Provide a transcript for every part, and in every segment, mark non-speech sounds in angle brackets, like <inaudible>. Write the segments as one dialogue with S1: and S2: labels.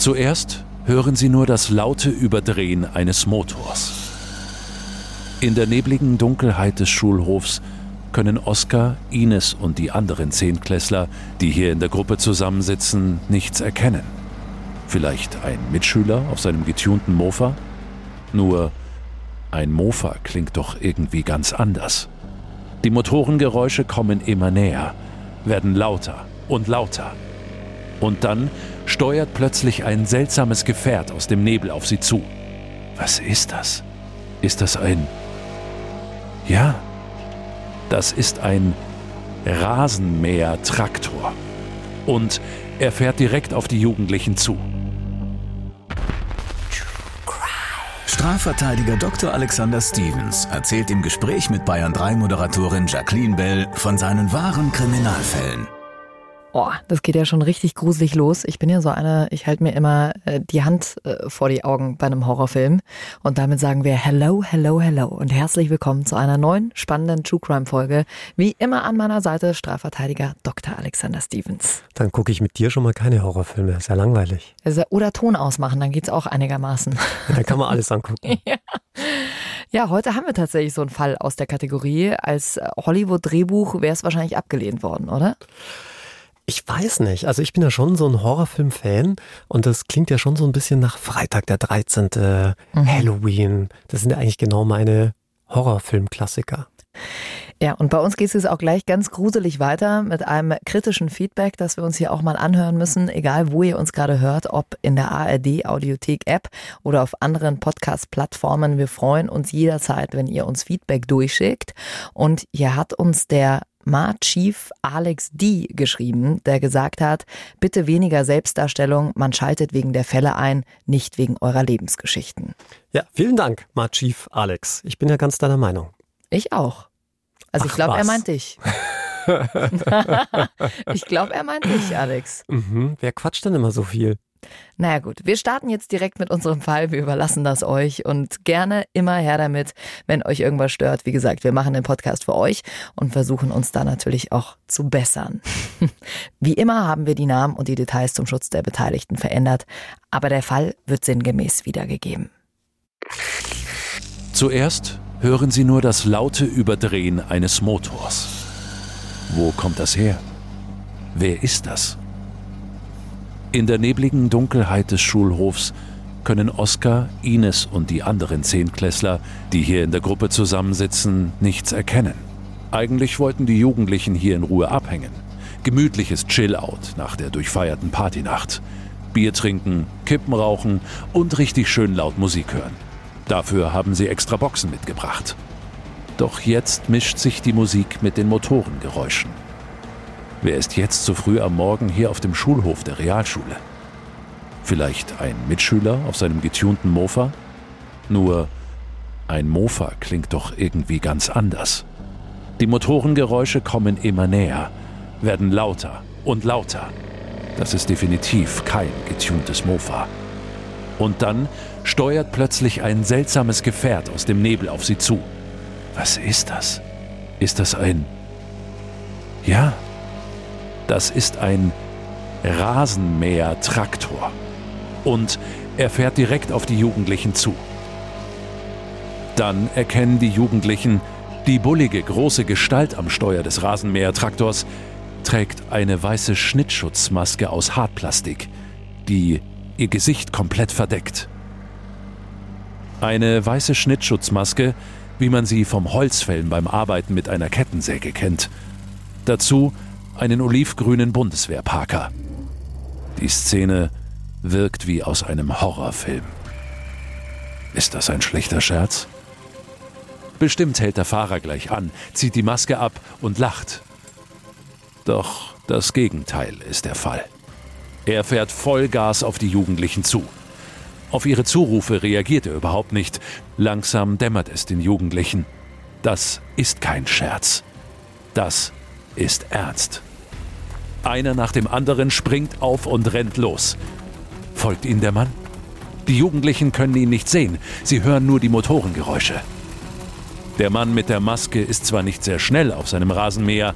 S1: Zuerst hören Sie nur das laute Überdrehen eines Motors. In der nebligen Dunkelheit des Schulhofs können Oskar, Ines und die anderen Zehntklässler, die hier in der Gruppe zusammensitzen, nichts erkennen. Vielleicht ein Mitschüler auf seinem getunten Mofa? Nur ein Mofa klingt doch irgendwie ganz anders. Die Motorengeräusche kommen immer näher, werden lauter und lauter. Und dann steuert plötzlich ein seltsames Gefährt aus dem Nebel auf sie zu. Was ist das? Ist das ein... Ja, das ist ein Rasenmäher-Traktor. Und er fährt direkt auf die Jugendlichen zu.
S2: Strafverteidiger Dr. Alexander Stevens erzählt im Gespräch mit Bayern 3 Moderatorin Jacqueline Bell von seinen wahren Kriminalfällen.
S3: Oh, das geht ja schon richtig gruselig los. Ich bin ja so eine, ich halte mir immer äh, die Hand äh, vor die Augen bei einem Horrorfilm. Und damit sagen wir Hello, hello, hello und herzlich willkommen zu einer neuen spannenden True Crime Folge. Wie immer an meiner Seite Strafverteidiger Dr. Alexander Stevens.
S4: Dann gucke ich mit dir schon mal keine Horrorfilme. Ist ja langweilig.
S3: Oder Ton ausmachen, dann geht's auch einigermaßen.
S4: Ja, dann kann man alles angucken. <laughs>
S3: ja. Ja, heute haben wir tatsächlich so einen Fall aus der Kategorie. Als Hollywood-Drehbuch wäre es wahrscheinlich abgelehnt worden, oder?
S4: Ich weiß nicht. Also ich bin ja schon so ein Horrorfilm-Fan und das klingt ja schon so ein bisschen nach Freitag der 13., mhm. Halloween. Das sind ja eigentlich genau meine Horrorfilm-Klassiker.
S3: Ja, und bei uns geht es jetzt auch gleich ganz gruselig weiter mit einem kritischen Feedback, das wir uns hier auch mal anhören müssen, egal wo ihr uns gerade hört, ob in der ARD Audiothek App oder auf anderen Podcast-Plattformen. Wir freuen uns jederzeit, wenn ihr uns Feedback durchschickt. Und hier hat uns der Ma-Chief Alex D. geschrieben, der gesagt hat, bitte weniger Selbstdarstellung, man schaltet wegen der Fälle ein, nicht wegen eurer Lebensgeschichten.
S4: Ja, vielen Dank, Ma-Chief Alex. Ich bin ja ganz deiner Meinung.
S3: Ich auch. Also Ach, ich glaube, er meint dich. <laughs> <laughs> ich glaube, er meint dich, Alex.
S4: Mhm. Wer quatscht denn immer so viel?
S3: Naja gut, wir starten jetzt direkt mit unserem Fall. Wir überlassen das euch und gerne immer her damit, wenn euch irgendwas stört. Wie gesagt, wir machen den Podcast für euch und versuchen uns da natürlich auch zu bessern. <laughs> Wie immer haben wir die Namen und die Details zum Schutz der Beteiligten verändert, aber der Fall wird sinngemäß wiedergegeben.
S1: Zuerst hören Sie nur das laute Überdrehen eines Motors. Wo kommt das her? Wer ist das? In der nebligen Dunkelheit des Schulhofs können Oskar, Ines und die anderen Zehntklässler, die hier in der Gruppe zusammensitzen, nichts erkennen. Eigentlich wollten die Jugendlichen hier in Ruhe abhängen. Gemütliches Chill-out nach der durchfeierten Partynacht. Bier trinken, Kippen rauchen und richtig schön laut Musik hören. Dafür haben sie extra Boxen mitgebracht. Doch jetzt mischt sich die Musik mit den Motorengeräuschen. Wer ist jetzt so früh am Morgen hier auf dem Schulhof der Realschule? Vielleicht ein Mitschüler auf seinem getunten Mofa? Nur ein Mofa klingt doch irgendwie ganz anders. Die Motorengeräusche kommen immer näher, werden lauter und lauter. Das ist definitiv kein getuntes Mofa. Und dann steuert plötzlich ein seltsames Gefährt aus dem Nebel auf sie zu. Was ist das? Ist das ein... Ja, das ist ein Rasenmäher-Traktor. Und er fährt direkt auf die Jugendlichen zu. Dann erkennen die Jugendlichen, die bullige große Gestalt am Steuer des Rasenmäher-Traktors trägt eine weiße Schnittschutzmaske aus Hartplastik, die ihr Gesicht komplett verdeckt. Eine weiße Schnittschutzmaske, wie man sie vom Holzfällen beim Arbeiten mit einer Kettensäge kennt. Dazu einen olivgrünen Bundeswehrparker. Die Szene wirkt wie aus einem Horrorfilm. Ist das ein schlechter Scherz? Bestimmt hält der Fahrer gleich an, zieht die Maske ab und lacht. Doch das Gegenteil ist der Fall. Er fährt Vollgas auf die Jugendlichen zu. Auf ihre Zurufe reagiert er überhaupt nicht. Langsam dämmert es den Jugendlichen. Das ist kein Scherz. Das ist ernst. Einer nach dem anderen springt auf und rennt los. Folgt ihnen der Mann? Die Jugendlichen können ihn nicht sehen, sie hören nur die Motorengeräusche. Der Mann mit der Maske ist zwar nicht sehr schnell auf seinem Rasenmäher,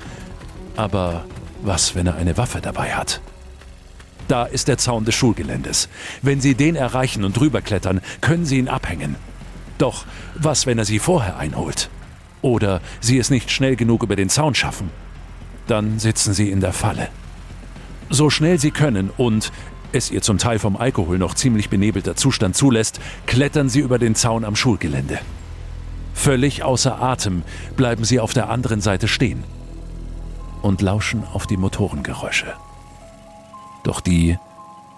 S1: aber was, wenn er eine Waffe dabei hat? Da ist der Zaun des Schulgeländes. Wenn Sie den erreichen und drüber klettern, können Sie ihn abhängen. Doch was, wenn er Sie vorher einholt? Oder Sie es nicht schnell genug über den Zaun schaffen? Dann sitzen Sie in der Falle. So schnell Sie können und es Ihr zum Teil vom Alkohol noch ziemlich benebelter Zustand zulässt, klettern Sie über den Zaun am Schulgelände. Völlig außer Atem bleiben Sie auf der anderen Seite stehen und lauschen auf die Motorengeräusche. Doch die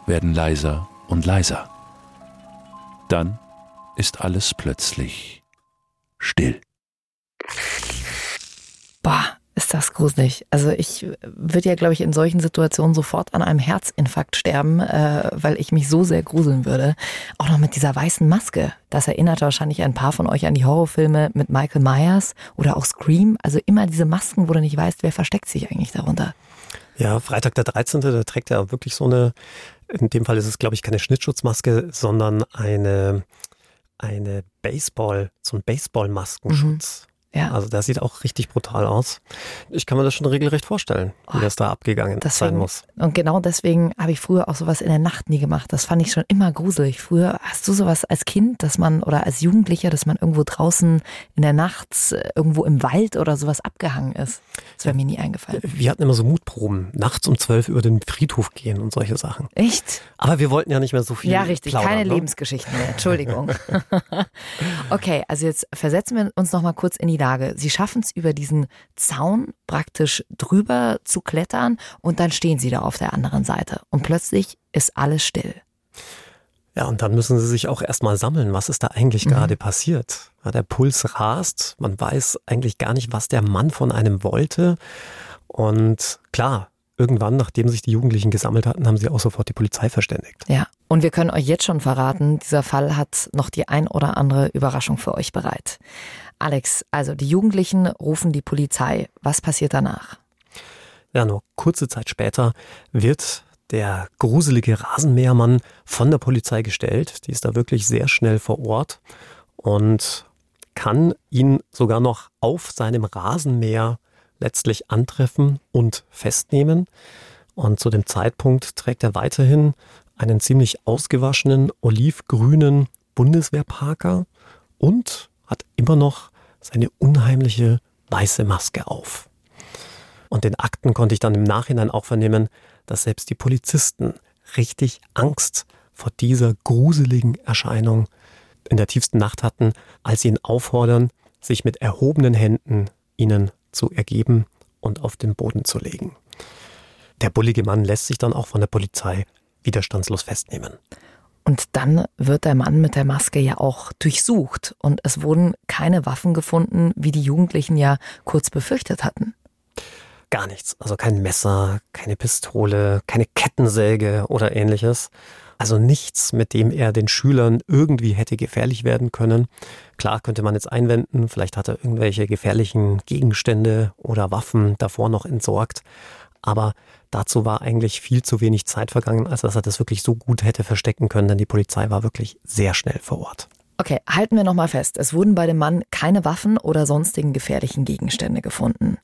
S1: werden leiser und leiser. Dann ist alles plötzlich still.
S3: Ist das gruselig. Also ich würde ja, glaube ich, in solchen Situationen sofort an einem Herzinfarkt sterben, äh, weil ich mich so sehr gruseln würde. Auch noch mit dieser weißen Maske. Das erinnert wahrscheinlich ein paar von euch an die Horrorfilme mit Michael Myers oder auch Scream. Also immer diese Masken, wo du nicht weißt, wer versteckt sich eigentlich darunter.
S4: Ja, Freitag der 13. Da trägt er wirklich so eine, in dem Fall ist es, glaube ich, keine Schnittschutzmaske, sondern eine, eine Baseball, so ein Baseball-Maskenschutz.
S3: Mhm. Ja.
S4: Also der sieht auch richtig brutal aus. Ich kann mir das schon regelrecht vorstellen, wie
S3: Oh,
S4: das da abgegangen
S3: deswegen,
S4: sein muss.
S3: Und genau deswegen habe ich früher auch sowas in der Nacht nie gemacht. Das fand ich schon immer gruselig. Früher hast du sowas als Kind, dass man oder als Jugendlicher, dass man irgendwo draußen in der Nacht äh, irgendwo im Wald oder sowas abgehangen ist. Das wäre mir nie eingefallen.
S4: Wir hatten immer so Mutproben, nachts um zwölf über den Friedhof gehen und solche Sachen.
S3: Echt?
S4: Aber wir wollten ja nicht mehr so viel
S3: Ja, richtig.
S4: plaudern,
S3: Keine
S4: ne?
S3: Lebensgeschichten mehr. Entschuldigung. <laughs> okay, also jetzt versetzen wir uns noch mal kurz in die Lage. Sie schaffen es über diesen Zaun praktisch drüber zu klettern und dann stehen sie da auf der anderen Seite. Und plötzlich ist alles still.
S4: Ja, und dann müssen sie sich auch erstmal sammeln. Was ist da eigentlich
S3: Mhm.
S4: gerade passiert? Ja, der Puls rast. Man weiß eigentlich gar nicht, was der Mann von einem wollte. Und klar, irgendwann, nachdem sich die Jugendlichen gesammelt hatten, haben sie auch sofort die Polizei verständigt.
S3: Ja, und wir können euch jetzt schon verraten, dieser Fall hat noch die ein oder andere Überraschung für euch bereit. Alex, also die Jugendlichen rufen die Polizei. Was passiert danach?
S4: Ja, nur kurze Zeit später wird der gruselige Rasenmähermann von der Polizei gestellt. Die ist da wirklich sehr schnell vor Ort und kann ihn sogar noch auf seinem Rasenmäher letztlich antreffen und festnehmen. Und zu dem Zeitpunkt trägt er weiterhin einen ziemlich ausgewaschenen olivgrünen Bundeswehrparker und hat immer noch seine unheimliche weiße Maske auf. Und den Akten konnte ich dann im Nachhinein auch vernehmen, dass selbst die Polizisten richtig Angst vor dieser gruseligen Erscheinung in der tiefsten Nacht hatten, als sie ihn auffordern, sich mit erhobenen Händen ihnen zu ergeben und auf den Boden zu legen. Der bullige Mann lässt sich dann auch von der Polizei widerstandslos festnehmen.
S3: Und dann wird der Mann mit der Maske ja auch durchsucht und es wurden keine Waffen gefunden, wie die Jugendlichen ja kurz befürchtet hatten.
S4: Gar nichts. Also kein Messer, keine Pistole, keine Kettensäge oder ähnliches. Also nichts, mit dem er den Schülern irgendwie hätte gefährlich werden können. Klar könnte man jetzt einwenden, vielleicht hat er irgendwelche gefährlichen Gegenstände oder Waffen davor noch entsorgt. Aber dazu war eigentlich viel zu wenig Zeit vergangen, als dass er das wirklich so gut hätte verstecken können, denn die Polizei war wirklich sehr schnell vor Ort.
S3: Okay, halten wir nochmal fest. Es wurden bei dem Mann keine Waffen oder sonstigen gefährlichen Gegenstände gefunden.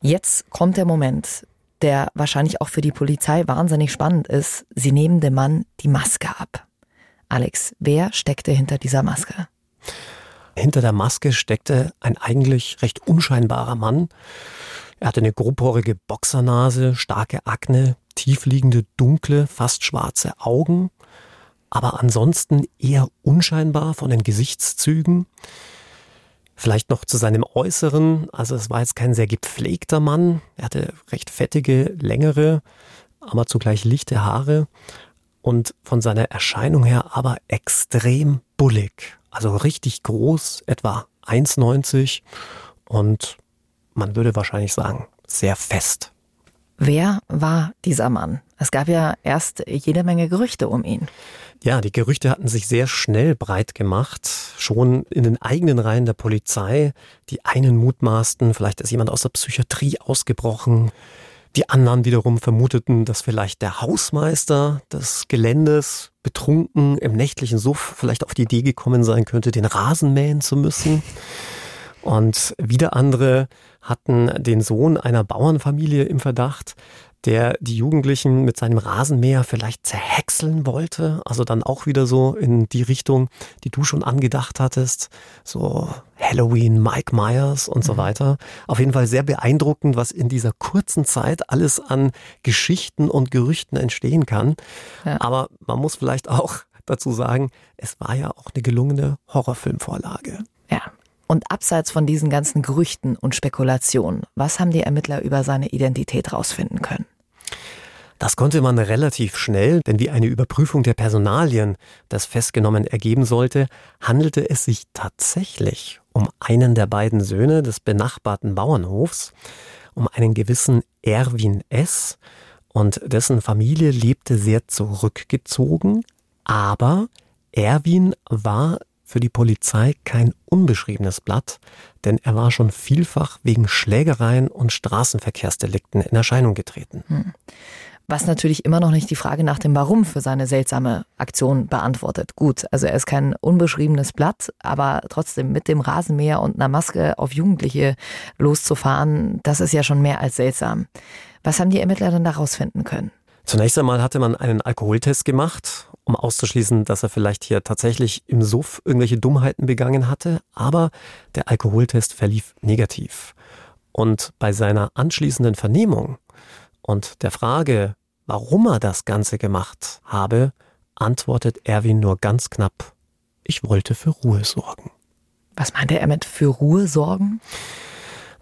S3: Jetzt kommt der Moment, der wahrscheinlich auch für die Polizei wahnsinnig spannend ist. Sie nehmen dem Mann die Maske ab. Alex, wer steckte hinter dieser Maske?
S4: Hinter der Maske steckte ein eigentlich recht unscheinbarer Mann. Er hatte eine grobporige Boxernase, starke Akne, tiefliegende, dunkle, fast schwarze Augen, aber ansonsten eher unscheinbar von den Gesichtszügen. Vielleicht noch zu seinem Äußeren, also es war jetzt kein sehr gepflegter Mann, er hatte recht fettige, längere, aber zugleich lichte Haare und von seiner Erscheinung her aber extrem bullig, also richtig groß, etwa 1,90 und man würde wahrscheinlich sagen, sehr fest.
S3: Wer war dieser Mann? Es gab ja erst jede Menge Gerüchte um ihn.
S4: Ja, die Gerüchte hatten sich sehr schnell breit gemacht, schon in den eigenen Reihen der Polizei. Die einen mutmaßten, vielleicht ist jemand aus der Psychiatrie ausgebrochen. Die anderen wiederum vermuteten, dass vielleicht der Hausmeister des Geländes betrunken im nächtlichen Suff vielleicht auf die Idee gekommen sein könnte, den Rasen mähen zu müssen. Und wieder andere hatten den Sohn einer Bauernfamilie im Verdacht, der die Jugendlichen mit seinem Rasenmäher vielleicht zerhäckseln wollte. Also dann auch wieder so in die Richtung, die du schon angedacht hattest. So Halloween, Mike Myers und so mhm. weiter. Auf jeden Fall sehr beeindruckend, was in dieser kurzen Zeit alles an Geschichten und Gerüchten entstehen kann. Ja. Aber man muss vielleicht auch dazu sagen, es war ja auch eine gelungene Horrorfilmvorlage.
S3: Und abseits von diesen ganzen Gerüchten und Spekulationen, was haben die Ermittler über seine Identität rausfinden können?
S4: Das konnte man relativ schnell, denn wie eine Überprüfung der Personalien das festgenommen ergeben sollte, handelte es sich tatsächlich um einen der beiden Söhne des benachbarten Bauernhofs, um einen gewissen Erwin S. Und dessen Familie lebte sehr zurückgezogen, aber Erwin war für die Polizei kein unbeschriebenes Blatt, denn er war schon vielfach wegen Schlägereien und Straßenverkehrsdelikten in Erscheinung getreten. Hm.
S3: Was natürlich immer noch nicht die Frage nach dem Warum für seine seltsame Aktion beantwortet. Gut, also er ist kein unbeschriebenes Blatt, aber trotzdem mit dem Rasenmäher und einer Maske auf Jugendliche loszufahren, das ist ja schon mehr als seltsam. Was haben die Ermittler denn da rausfinden können?
S4: Zunächst einmal hatte man einen Alkoholtest gemacht, um auszuschließen, dass er vielleicht hier tatsächlich im Suff irgendwelche Dummheiten begangen hatte, aber der Alkoholtest verlief negativ. Und bei seiner anschließenden Vernehmung und der Frage, warum er das Ganze gemacht habe, antwortet Erwin nur ganz knapp, ich wollte für Ruhe sorgen.
S3: Was meinte er mit für Ruhe sorgen?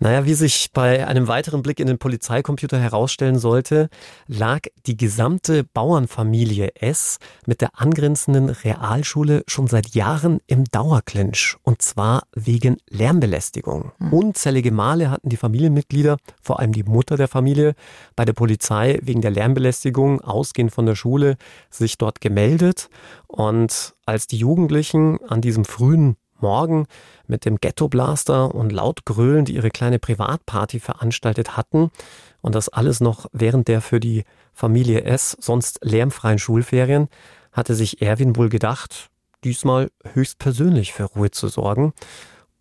S4: Naja, wie sich bei einem weiteren Blick in den Polizeicomputer herausstellen sollte, lag die gesamte Bauernfamilie S mit der angrenzenden Realschule schon seit Jahren im Dauerclinch. Und zwar wegen Lärmbelästigung. Hm. Unzählige Male hatten die Familienmitglieder, vor allem die Mutter der Familie, bei der Polizei wegen der Lärmbelästigung, ausgehend von der Schule, sich dort gemeldet. Und als die Jugendlichen an diesem frühen Morgen mit dem Ghetto Blaster und laut grölend ihre kleine Privatparty veranstaltet hatten und das alles noch während der für die Familie S sonst lärmfreien Schulferien, hatte sich Erwin wohl gedacht, diesmal höchstpersönlich für Ruhe zu sorgen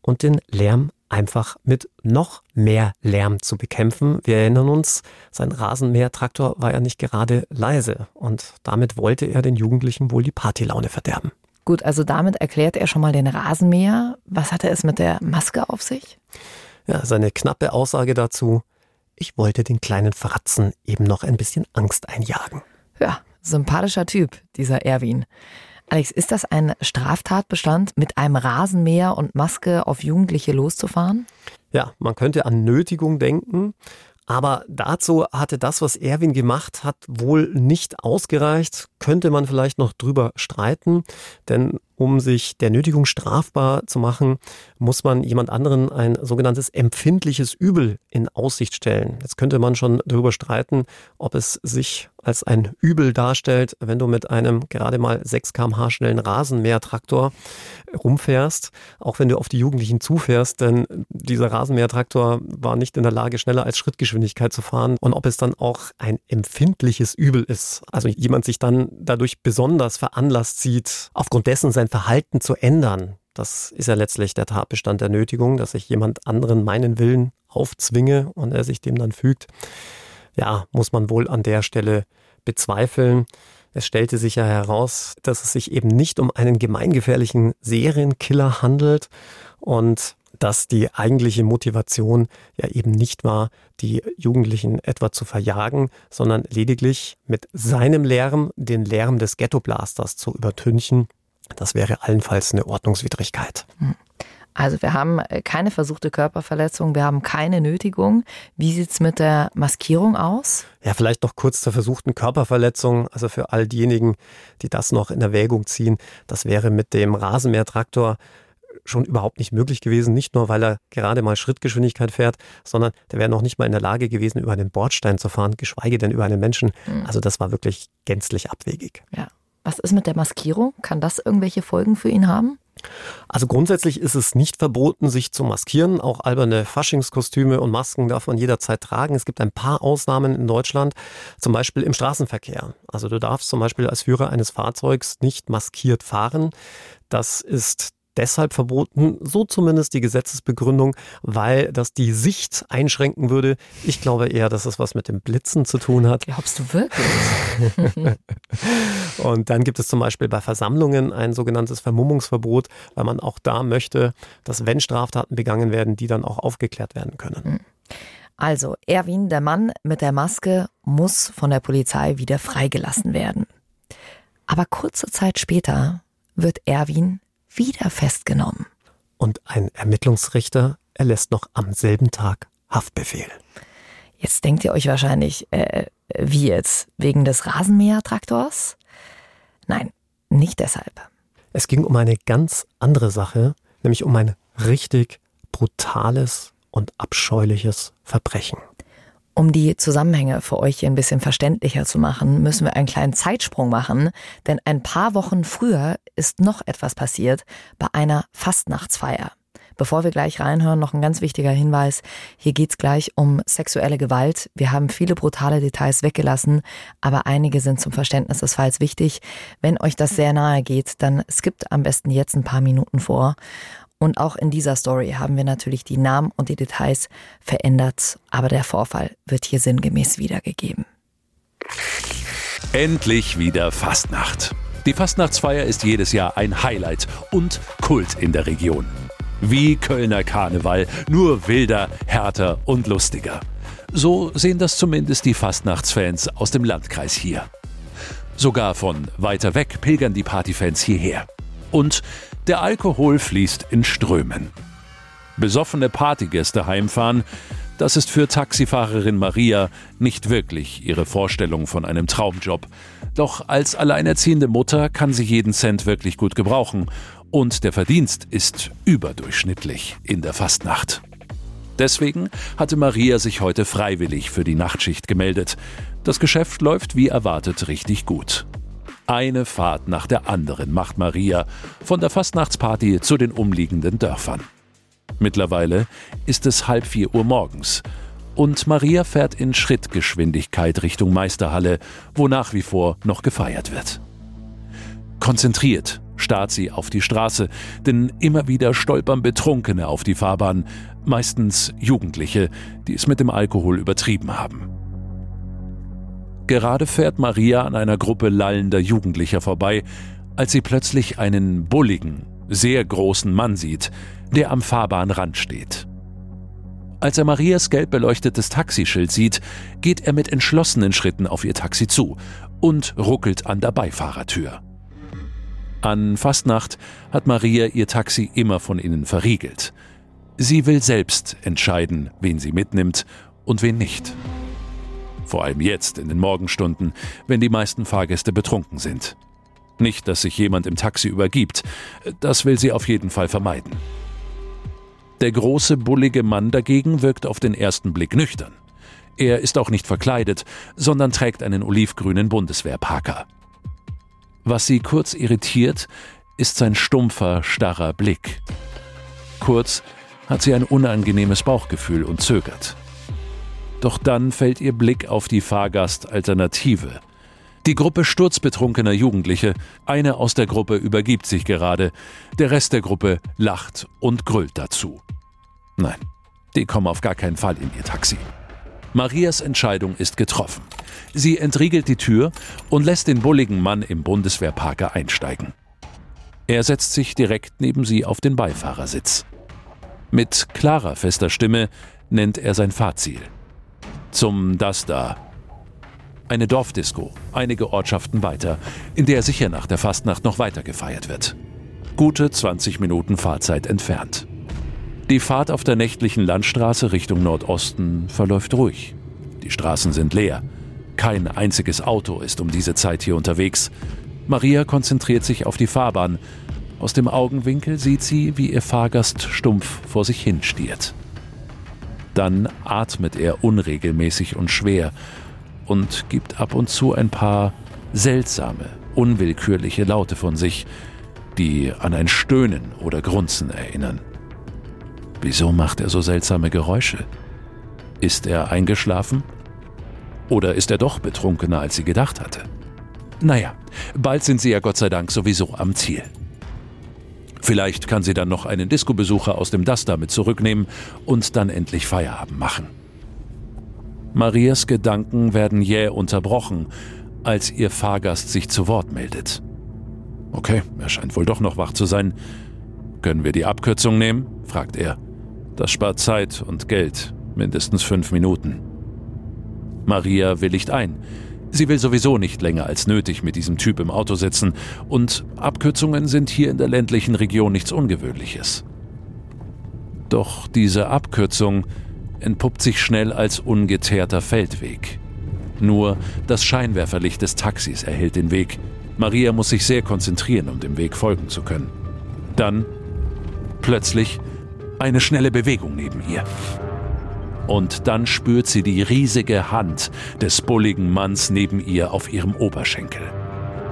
S4: und den Lärm einfach mit noch mehr Lärm zu bekämpfen. Wir erinnern uns, sein Rasenmähertraktor war ja nicht gerade leise und damit wollte er den Jugendlichen wohl die Partylaune verderben.
S3: Gut, also damit erklärt er schon mal den Rasenmäher. Was hatte es mit der Maske auf sich?
S4: Ja, seine knappe Aussage dazu. Ich wollte den kleinen Fratzen eben noch ein bisschen Angst einjagen.
S3: Ja, sympathischer Typ, dieser Erwin. Alex, ist das ein Straftatbestand, mit einem Rasenmäher und Maske auf Jugendliche loszufahren?
S4: Ja, man könnte an Nötigung denken. Aber dazu hatte das, was Erwin gemacht hat, wohl nicht ausgereicht. Könnte man vielleicht noch drüber streiten, denn um sich der Nötigung strafbar zu machen, muss man jemand anderen ein sogenanntes empfindliches Übel in Aussicht stellen. Jetzt könnte man schon darüber streiten, ob es sich als ein Übel darstellt, wenn du mit einem gerade mal 6 kmh schnellen Rasenmähertraktor rumfährst, auch wenn du auf die Jugendlichen zufährst, denn dieser Rasenmähertraktor war nicht in der Lage, schneller als Schrittgeschwindigkeit zu fahren und ob es dann auch ein empfindliches Übel ist. Also jemand sich dann dadurch besonders veranlasst sieht, aufgrund dessen sein Verhalten zu ändern. Das ist ja letztlich der Tatbestand der Nötigung, dass ich jemand anderen meinen Willen aufzwinge und er sich dem dann fügt. Ja, muss man wohl an der Stelle bezweifeln. Es stellte sich ja heraus, dass es sich eben nicht um einen gemeingefährlichen Serienkiller handelt und dass die eigentliche Motivation ja eben nicht war, die Jugendlichen etwa zu verjagen, sondern lediglich mit seinem Lärm den Lärm des Ghetto-Blasters zu übertünchen. Das wäre allenfalls eine Ordnungswidrigkeit.
S3: Hm. Also wir haben äh, keine versuchte Körperverletzung, wir haben keine Nötigung. Wie sieht's mit der Maskierung aus?
S4: Ja, vielleicht noch kurz zur versuchten Körperverletzung. Also für all diejenigen, die das noch in Erwägung ziehen, das wäre mit dem Rasenmähertraktor schon überhaupt nicht möglich gewesen. Nicht nur, weil er gerade mal Schrittgeschwindigkeit fährt, sondern der wäre noch nicht mal in der Lage gewesen, über einen Bordstein zu fahren, geschweige denn über einen Menschen. Mhm. Also das war wirklich gänzlich abwegig.
S3: Ja. Was ist mit der Maskierung? Kann das irgendwelche Folgen für ihn haben?
S4: Also grundsätzlich ist es nicht verboten, sich zu maskieren. Auch alberne Faschingskostüme und Masken darf man jederzeit tragen. Es gibt ein paar Ausnahmen in Deutschland, zum Beispiel im Straßenverkehr. Also du darfst zum Beispiel als Führer eines Fahrzeugs nicht maskiert fahren. Das ist deshalb verboten, so zumindest die Gesetzesbegründung, weil das die Sicht einschränken würde. Ich glaube eher, dass es was mit dem Blitzen zu tun hat.
S3: Glaubst du wirklich? <laughs>
S4: Und dann gibt es zum Beispiel bei Versammlungen ein sogenanntes Vermummungsverbot, weil man auch da möchte, dass wenn Straftaten begangen werden, die dann auch aufgeklärt werden können. Hm.
S3: Also, Erwin, der Mann mit der Maske, muss von der Polizei wieder freigelassen werden. Aber kurze Zeit später wird Erwin wieder festgenommen.
S4: Und ein Ermittlungsrichter erlässt noch am selben Tag Haftbefehl.
S3: Jetzt denkt ihr euch wahrscheinlich, äh, wie jetzt? Wegen des Rasenmähertraktors? Nein, nicht deshalb.
S4: Es ging um eine ganz andere Sache, nämlich um ein richtig brutales und abscheuliches Verbrechen.
S3: Um die Zusammenhänge für euch hier ein bisschen verständlicher zu machen, müssen wir einen kleinen Zeitsprung machen, denn ein paar Wochen früher ist noch etwas passiert bei einer Fastnachtsfeier. Bevor wir gleich reinhören, noch ein ganz wichtiger Hinweis. Hier geht's gleich um sexuelle Gewalt. Wir haben viele brutale Details weggelassen, aber einige sind zum Verständnis des Falls wichtig. Wenn euch das sehr nahe geht, dann skippt am besten jetzt ein paar Minuten vor. Und auch in dieser Story haben wir natürlich die Namen und die Details verändert, aber der Vorfall wird hier sinngemäß wiedergegeben.
S1: Endlich wieder Fastnacht. Die Fastnachtsfeier ist jedes Jahr ein Highlight und Kult in der Region. Wie Kölner Karneval, nur wilder, härter und lustiger. So sehen das zumindest die Fastnachtsfans aus dem Landkreis hier. Sogar von weiter weg pilgern die Partyfans hierher. Und der Alkohol fließt in Strömen. Besoffene Partygäste heimfahren, das ist für Taxifahrerin Maria nicht wirklich ihre Vorstellung von einem Traumjob. Doch als alleinerziehende Mutter kann sie jeden Cent wirklich gut gebrauchen und der Verdienst ist überdurchschnittlich in der Fastnacht. Deswegen hatte Maria sich heute freiwillig für die Nachtschicht gemeldet. Das Geschäft läuft wie erwartet richtig gut. Eine Fahrt nach der anderen macht Maria von der Fastnachtsparty zu den umliegenden Dörfern. Mittlerweile ist es halb vier Uhr morgens und Maria fährt in Schrittgeschwindigkeit Richtung Meisterhalle, wo nach wie vor noch gefeiert wird. Konzentriert starrt sie auf die Straße, denn immer wieder stolpern Betrunkene auf die Fahrbahn, meistens Jugendliche, die es mit dem Alkohol übertrieben haben. Gerade fährt Maria an einer Gruppe lallender Jugendlicher vorbei, als sie plötzlich einen bulligen, sehr großen Mann sieht, der am Fahrbahnrand steht. Als er Marias gelb beleuchtetes Taxischild sieht, geht er mit entschlossenen Schritten auf ihr Taxi zu und ruckelt an der Beifahrertür. An Fastnacht hat Maria ihr Taxi immer von innen verriegelt. Sie will selbst entscheiden, wen sie mitnimmt und wen nicht. Vor allem jetzt in den Morgenstunden, wenn die meisten Fahrgäste betrunken sind. Nicht, dass sich jemand im Taxi übergibt. Das will sie auf jeden Fall vermeiden. Der große, bullige Mann dagegen wirkt auf den ersten Blick nüchtern. Er ist auch nicht verkleidet, sondern trägt einen olivgrünen Bundeswehrparker. Was sie kurz irritiert, ist sein stumpfer, starrer Blick. Kurz hat sie ein unangenehmes Bauchgefühl und zögert. Doch dann fällt ihr Blick auf die Fahrgastalternative. Die Gruppe sturzbetrunkener Jugendliche, eine aus der Gruppe übergibt sich gerade, der Rest der Gruppe lacht und grüllt dazu. Nein, die kommen auf gar keinen Fall in ihr Taxi. Marias Entscheidung ist getroffen. Sie entriegelt die Tür und lässt den bulligen Mann im Bundeswehrparker einsteigen. Er setzt sich direkt neben sie auf den Beifahrersitz. Mit klarer, fester Stimme nennt er sein Fahrziel zum Das da. Eine Dorfdisco, einige Ortschaften weiter, in der sicher nach der Fastnacht noch weiter gefeiert wird. Gute 20 Minuten Fahrzeit entfernt. Die Fahrt auf der nächtlichen Landstraße Richtung Nordosten verläuft ruhig. Die Straßen sind leer. Kein einziges Auto ist um diese Zeit hier unterwegs. Maria konzentriert sich auf die Fahrbahn Aus dem Augenwinkel sieht sie, wie ihr Fahrgast stumpf vor sich hin stiert. Dann atmet er unregelmäßig und schwer und gibt ab und zu ein paar seltsame, unwillkürliche Laute von sich, die an ein Stöhnen oder Grunzen erinnern. Wieso macht er so seltsame Geräusche? Ist er eingeschlafen? Oder ist er doch betrunkener, als sie gedacht hatte? Naja, bald sind sie ja Gott sei Dank sowieso am Ziel. Vielleicht kann sie dann noch einen Disco-Besucher aus dem Duster mit zurücknehmen und dann endlich Feierabend machen. Marias Gedanken werden jäh unterbrochen, als ihr Fahrgast sich zu Wort meldet. Okay, er scheint wohl doch noch wach zu sein. Können wir die Abkürzung nehmen? fragt er. Das spart Zeit und Geld, mindestens fünf Minuten. Maria willigt ein. Sie will sowieso nicht länger als nötig mit diesem Typ im Auto sitzen und Abkürzungen sind hier in der ländlichen Region nichts Ungewöhnliches. Doch diese Abkürzung entpuppt sich schnell als ungeteerter Feldweg. Nur das Scheinwerferlicht des Taxis erhält den Weg. Maria muss sich sehr konzentrieren, um dem Weg folgen zu können. Dann plötzlich eine schnelle Bewegung neben ihr. Und dann spürt sie die riesige Hand des bulligen Manns neben ihr auf ihrem Oberschenkel.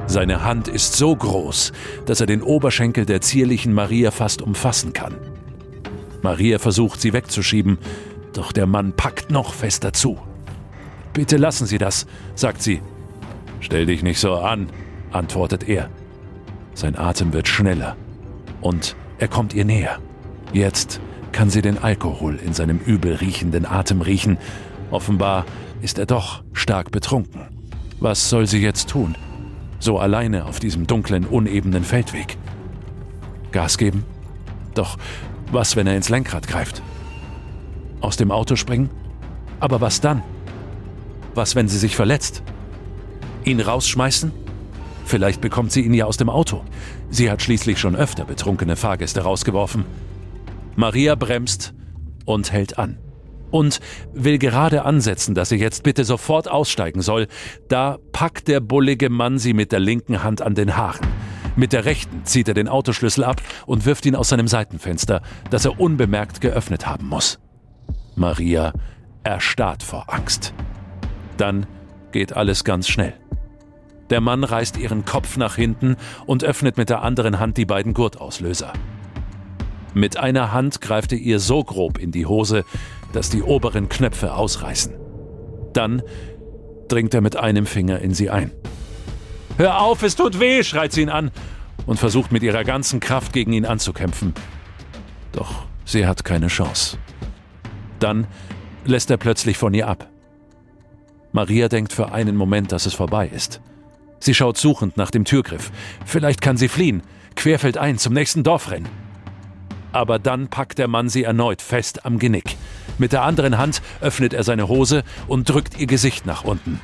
S1: Seine Hand ist so groß, dass er den Oberschenkel der zierlichen Maria fast umfassen kann. Maria versucht, sie wegzuschieben, doch der Mann packt noch fester zu. Bitte lassen Sie das, sagt sie. Stell dich nicht so an, antwortet er. Sein Atem wird schneller und er kommt ihr näher. Jetzt kann sie den Alkohol in seinem übel riechenden Atem riechen. Offenbar ist er doch stark betrunken. Was soll sie jetzt tun? So alleine auf diesem dunklen, unebenen Feldweg. Gas geben? Doch was, wenn er ins Lenkrad greift? Aus dem Auto springen? Aber was dann? Was, wenn sie sich verletzt? Ihn rausschmeißen? Vielleicht bekommt sie ihn ja aus dem Auto. Sie hat schließlich schon öfter betrunkene Fahrgäste rausgeworfen. Maria bremst und hält an. Und will gerade ansetzen, dass sie jetzt bitte sofort aussteigen soll. Da packt der bullige Mann sie mit der linken Hand an den Haaren. Mit der rechten zieht er den Autoschlüssel ab und wirft ihn aus seinem Seitenfenster, das er unbemerkt geöffnet haben muss. Maria erstarrt vor Angst. Dann geht alles ganz schnell. Der Mann reißt ihren Kopf nach hinten und öffnet mit der anderen Hand die beiden Gurtauslöser. Mit einer Hand greift er ihr so grob in die Hose, dass die oberen Knöpfe ausreißen. Dann dringt er mit einem Finger in sie ein. Hör auf, es tut weh, schreit sie ihn an und versucht mit ihrer ganzen Kraft gegen ihn anzukämpfen. Doch sie hat keine Chance. Dann lässt er plötzlich von ihr ab. Maria denkt für einen Moment, dass es vorbei ist. Sie schaut suchend nach dem Türgriff. Vielleicht kann sie fliehen, querfeldein zum nächsten Dorf rennen. Aber dann packt der Mann sie erneut fest am Genick. Mit der anderen Hand öffnet er seine Hose und drückt ihr Gesicht nach unten.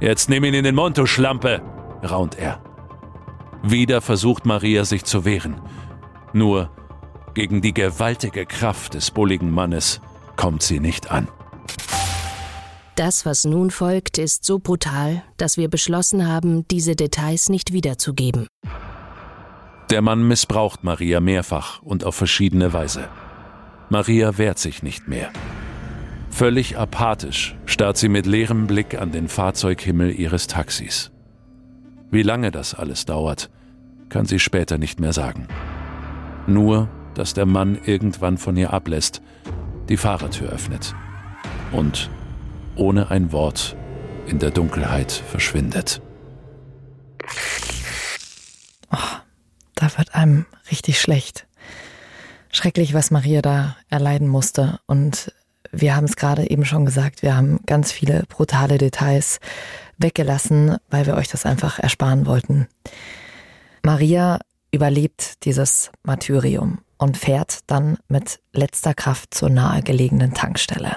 S1: Jetzt nimm ihn in den Mund, du Schlampe, raunt er. Wieder versucht Maria sich zu wehren. Nur gegen die gewaltige Kraft des bulligen Mannes kommt sie nicht an.
S5: Das, was nun folgt, ist so brutal, dass wir beschlossen haben, diese Details nicht wiederzugeben.
S1: Der Mann missbraucht Maria mehrfach und auf verschiedene Weise. Maria wehrt sich nicht mehr. Völlig apathisch starrt sie mit leerem Blick an den Fahrzeughimmel ihres Taxis. Wie lange das alles dauert, kann sie später nicht mehr sagen. Nur, dass der Mann irgendwann von ihr ablässt, die Fahrertür öffnet und ohne ein Wort in der Dunkelheit verschwindet.
S3: Da wird einem richtig schlecht. Schrecklich, was Maria da erleiden musste. Und wir haben es gerade eben schon gesagt, wir haben ganz viele brutale Details weggelassen, weil wir euch das einfach ersparen wollten. Maria überlebt dieses Martyrium und fährt dann mit letzter Kraft zur nahegelegenen Tankstelle.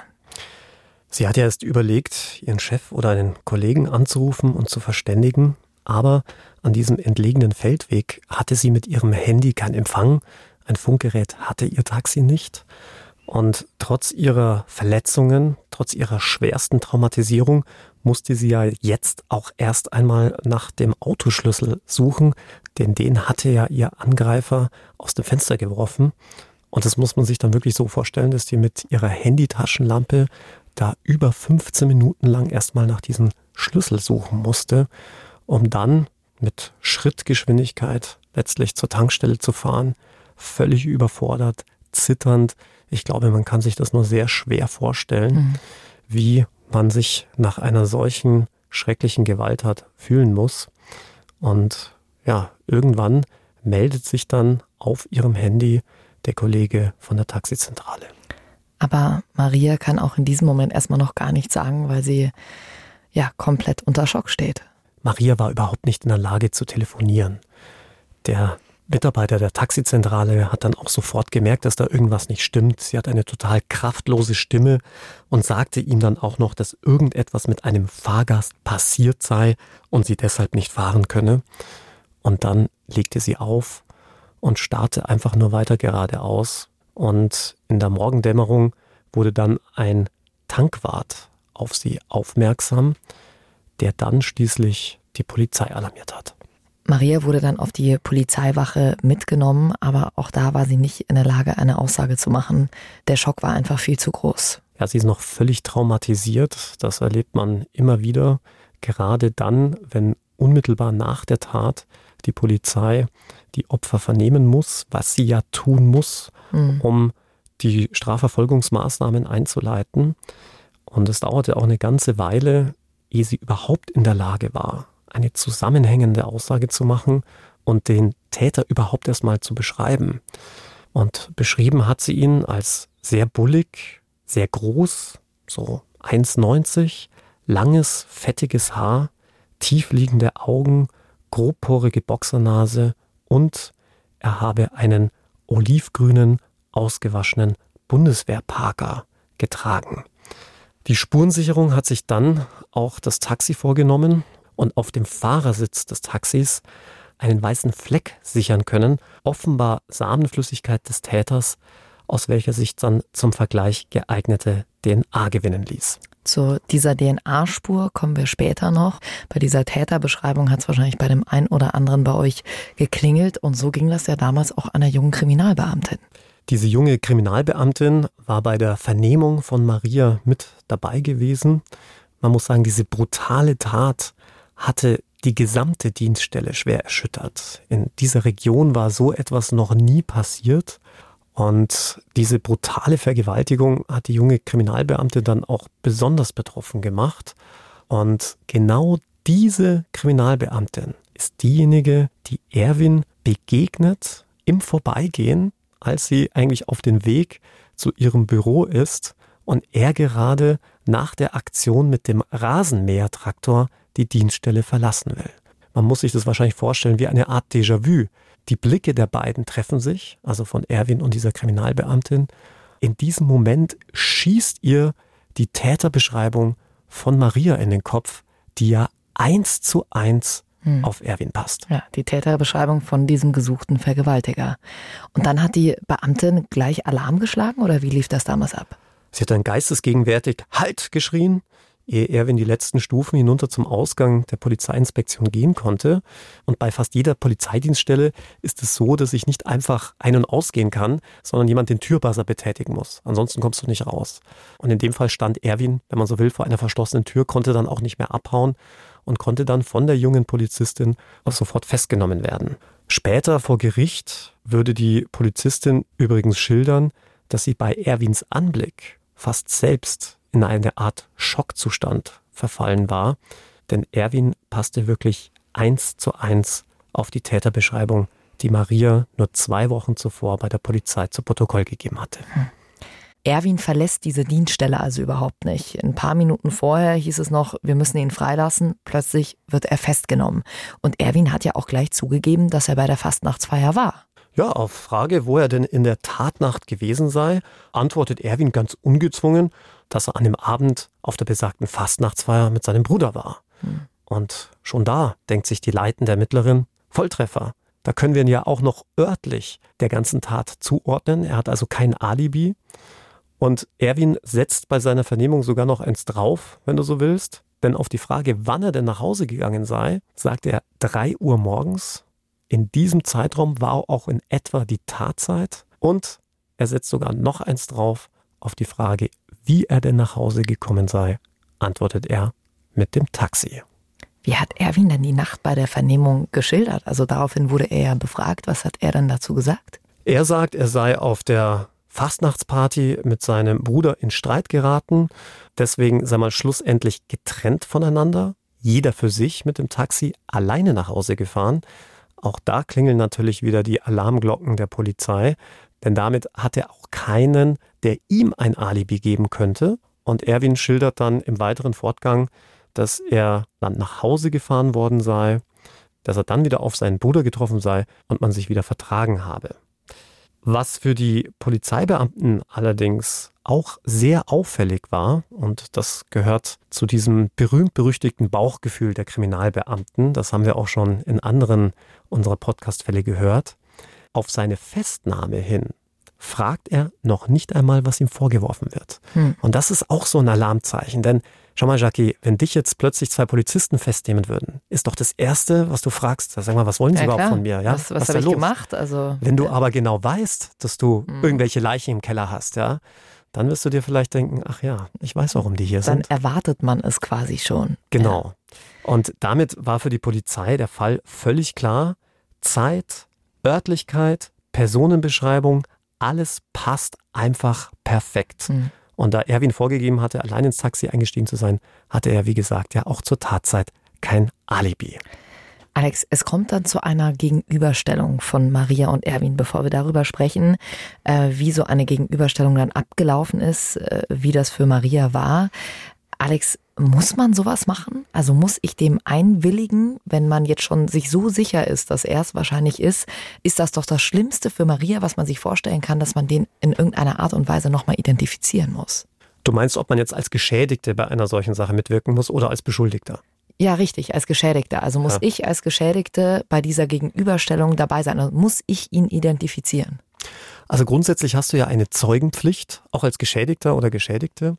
S4: Sie hat ja erst überlegt, ihren Chef oder einen Kollegen anzurufen und zu verständigen, aber an diesem entlegenen Feldweg hatte sie mit ihrem Handy keinen Empfang, ein Funkgerät hatte ihr Taxi nicht. Und trotz ihrer Verletzungen, trotz ihrer schwersten Traumatisierung, musste sie ja jetzt auch erst einmal nach dem Autoschlüssel suchen, denn den hatte ja ihr Angreifer aus dem Fenster geworfen. Und das muss man sich dann wirklich so vorstellen, dass die mit ihrer Handytaschenlampe da über 15 Minuten lang erstmal nach diesem Schlüssel suchen musste, um dann mit Schrittgeschwindigkeit letztlich zur Tankstelle zu fahren, völlig überfordert, zitternd. Ich glaube, man kann sich das nur sehr schwer vorstellen, mhm. wie man sich nach einer solchen schrecklichen Gewalttat fühlen muss. Und ja, irgendwann meldet sich dann auf ihrem Handy der Kollege von der Taxizentrale.
S3: Aber Maria kann auch in diesem Moment erstmal noch gar nichts sagen, weil sie ja komplett unter Schock steht.
S4: Maria war überhaupt nicht in der Lage zu telefonieren. Der Mitarbeiter der Taxizentrale hat dann auch sofort gemerkt, dass da irgendwas nicht stimmt. Sie hat eine total kraftlose Stimme und sagte ihm dann auch noch, dass irgendetwas mit einem Fahrgast passiert sei und sie deshalb nicht fahren könne. Und dann legte sie auf und starrte einfach nur weiter geradeaus. Und in der Morgendämmerung wurde dann ein Tankwart auf sie aufmerksam, der dann schließlich die Polizei alarmiert hat.
S3: Maria wurde dann auf die Polizeiwache mitgenommen, aber auch da war sie nicht in der Lage, eine Aussage zu machen. Der Schock war einfach viel zu groß.
S4: Ja, sie ist noch völlig traumatisiert. Das erlebt man immer wieder, gerade dann, wenn unmittelbar nach der Tat die Polizei die Opfer vernehmen muss, was sie ja tun muss, mhm. um die Strafverfolgungsmaßnahmen einzuleiten. Und es dauerte auch eine ganze Weile, ehe sie überhaupt in der Lage war, eine zusammenhängende Aussage zu machen und den Täter überhaupt erstmal zu beschreiben. Und beschrieben hat sie ihn als sehr bullig, sehr groß, so 1,90, langes, fettiges Haar, tiefliegende Augen, grobporige Boxernase und er habe einen olivgrünen, ausgewaschenen Bundeswehrparker getragen. Die Spurensicherung hat sich dann auch das Taxi vorgenommen und auf dem Fahrersitz des Taxis einen weißen Fleck sichern können, offenbar Samenflüssigkeit des Täters, aus welcher sich dann zum Vergleich geeignete DNA gewinnen ließ.
S3: Zu dieser DNA-Spur kommen wir später noch. Bei dieser Täterbeschreibung hat es wahrscheinlich bei dem einen oder anderen bei euch geklingelt und so ging das ja damals auch einer jungen Kriminalbeamtin.
S4: Diese junge Kriminalbeamtin war bei der Vernehmung von Maria mit dabei gewesen. Man muss sagen, diese brutale Tat hatte die gesamte Dienststelle schwer erschüttert. In dieser Region war so etwas noch nie passiert. Und diese brutale Vergewaltigung hat die junge Kriminalbeamte dann auch besonders betroffen gemacht. Und genau diese Kriminalbeamtin ist diejenige, die Erwin begegnet im Vorbeigehen, als sie eigentlich auf dem Weg zu ihrem Büro ist und er gerade nach der Aktion mit dem Rasenmähertraktor die Dienststelle verlassen will. Man muss sich das wahrscheinlich vorstellen wie eine Art Déjà-vu. Die Blicke der beiden treffen sich, also von Erwin und dieser Kriminalbeamtin. In diesem Moment schießt ihr die Täterbeschreibung von Maria in den Kopf, die ja eins zu eins hm. auf Erwin passt.
S3: Ja, die Täterbeschreibung von diesem gesuchten Vergewaltiger. Und dann hat die Beamtin gleich Alarm geschlagen oder wie lief das damals ab?
S4: Sie hat dann geistesgegenwärtig Halt geschrien ehe Erwin die letzten Stufen hinunter zum Ausgang der Polizeiinspektion gehen konnte. Und bei fast jeder Polizeidienststelle ist es so, dass ich nicht einfach ein- und ausgehen kann, sondern jemand den Türbuzzer betätigen muss. Ansonsten kommst du nicht raus. Und in dem Fall stand Erwin, wenn man so will, vor einer verschlossenen Tür, konnte dann auch nicht mehr abhauen und konnte dann von der jungen Polizistin auch sofort festgenommen werden. Später vor Gericht würde die Polizistin übrigens schildern, dass sie bei Erwins Anblick fast selbst in eine Art Schockzustand verfallen war, denn Erwin passte wirklich eins zu eins auf die Täterbeschreibung, die Maria nur zwei Wochen zuvor bei der Polizei zu Protokoll gegeben hatte. Hm.
S3: Erwin verlässt diese Dienststelle also überhaupt nicht. Ein paar Minuten vorher hieß es noch, wir müssen ihn freilassen. Plötzlich wird er festgenommen. Und Erwin hat ja auch gleich zugegeben, dass er bei der Fastnachtsfeier war.
S4: Ja, auf Frage, wo er denn in der Tatnacht gewesen sei, antwortet Erwin ganz ungezwungen, dass er an dem Abend auf der besagten Fastnachtsfeier mit seinem Bruder war. Hm. Und schon da denkt sich die leitende Ermittlerin, Volltreffer. Da können wir ihn ja auch noch örtlich der ganzen Tat zuordnen. Er hat also kein Alibi. Und Erwin setzt bei seiner Vernehmung sogar noch eins drauf, wenn du so willst. Denn auf die Frage, wann er denn nach Hause gegangen sei, sagt er 3 Uhr morgens. In diesem Zeitraum war auch in etwa die Tatzeit. Und er setzt sogar noch eins drauf. Auf die Frage, wie er denn nach Hause gekommen sei, antwortet er mit dem Taxi.
S3: Wie hat Erwin denn die Nacht bei der Vernehmung geschildert? Also daraufhin wurde er ja befragt. Was hat er dann dazu gesagt?
S4: Er sagt, er sei auf der Fastnachtsparty mit seinem Bruder in Streit geraten. Deswegen sei man schlussendlich getrennt voneinander. Jeder für sich mit dem Taxi alleine nach Hause gefahren. Auch da klingeln natürlich wieder die Alarmglocken der Polizei. Denn damit hat er auch keinen, der ihm ein Alibi geben könnte. Und Erwin schildert dann im weiteren Fortgang, dass er dann nach Hause gefahren worden sei, dass er dann wieder auf seinen Bruder getroffen sei und man sich wieder vertragen habe. Was für die Polizeibeamten allerdings auch sehr auffällig war, und das gehört zu diesem berühmt-berüchtigten Bauchgefühl der Kriminalbeamten, das haben wir auch schon in anderen unserer Podcastfälle gehört, auf seine Festnahme hin fragt er noch nicht einmal, was ihm vorgeworfen wird. Hm. Und das ist auch so ein Alarmzeichen, denn schau mal, Jackie, wenn dich jetzt plötzlich zwei Polizisten festnehmen würden, ist doch das Erste, was du fragst, sag mal, was wollen sie ja, überhaupt von mir?
S3: Ja? Was, was, was habe ich los? gemacht? Also,
S4: wenn du aber genau weißt, dass du hm. irgendwelche Leichen im Keller hast, ja, dann wirst du dir vielleicht denken, ach ja, ich weiß, warum die hier
S3: dann
S4: sind.
S3: Dann erwartet man es quasi schon.
S4: Genau. Ja. Und damit war für die Polizei der Fall völlig klar, Zeit, Örtlichkeit, Personenbeschreibung, alles passt einfach perfekt. Mhm. Und da Erwin vorgegeben hatte, allein ins Taxi eingestiegen zu sein, hatte er, wie gesagt, ja auch zur Tatzeit kein Alibi.
S3: Alex, es kommt dann zu einer Gegenüberstellung von Maria und Erwin. Bevor wir darüber sprechen, äh, wie so eine Gegenüberstellung dann abgelaufen ist, äh, wie das für Maria war. Alex, muss man sowas machen? Also muss ich dem einwilligen, wenn man jetzt schon sich so sicher ist, dass er es wahrscheinlich ist? Ist das doch das Schlimmste für Maria, was man sich vorstellen kann, dass man den in irgendeiner Art und Weise nochmal identifizieren muss?
S4: Du meinst, ob man jetzt als Geschädigte bei einer solchen Sache mitwirken muss oder als Beschuldigter?
S3: Ja, richtig, als Geschädigter. Also muss ja. ich als Geschädigte bei dieser Gegenüberstellung dabei sein? Also muss ich ihn identifizieren?
S4: Also grundsätzlich hast du ja eine Zeugenpflicht, auch als Geschädigter oder Geschädigte.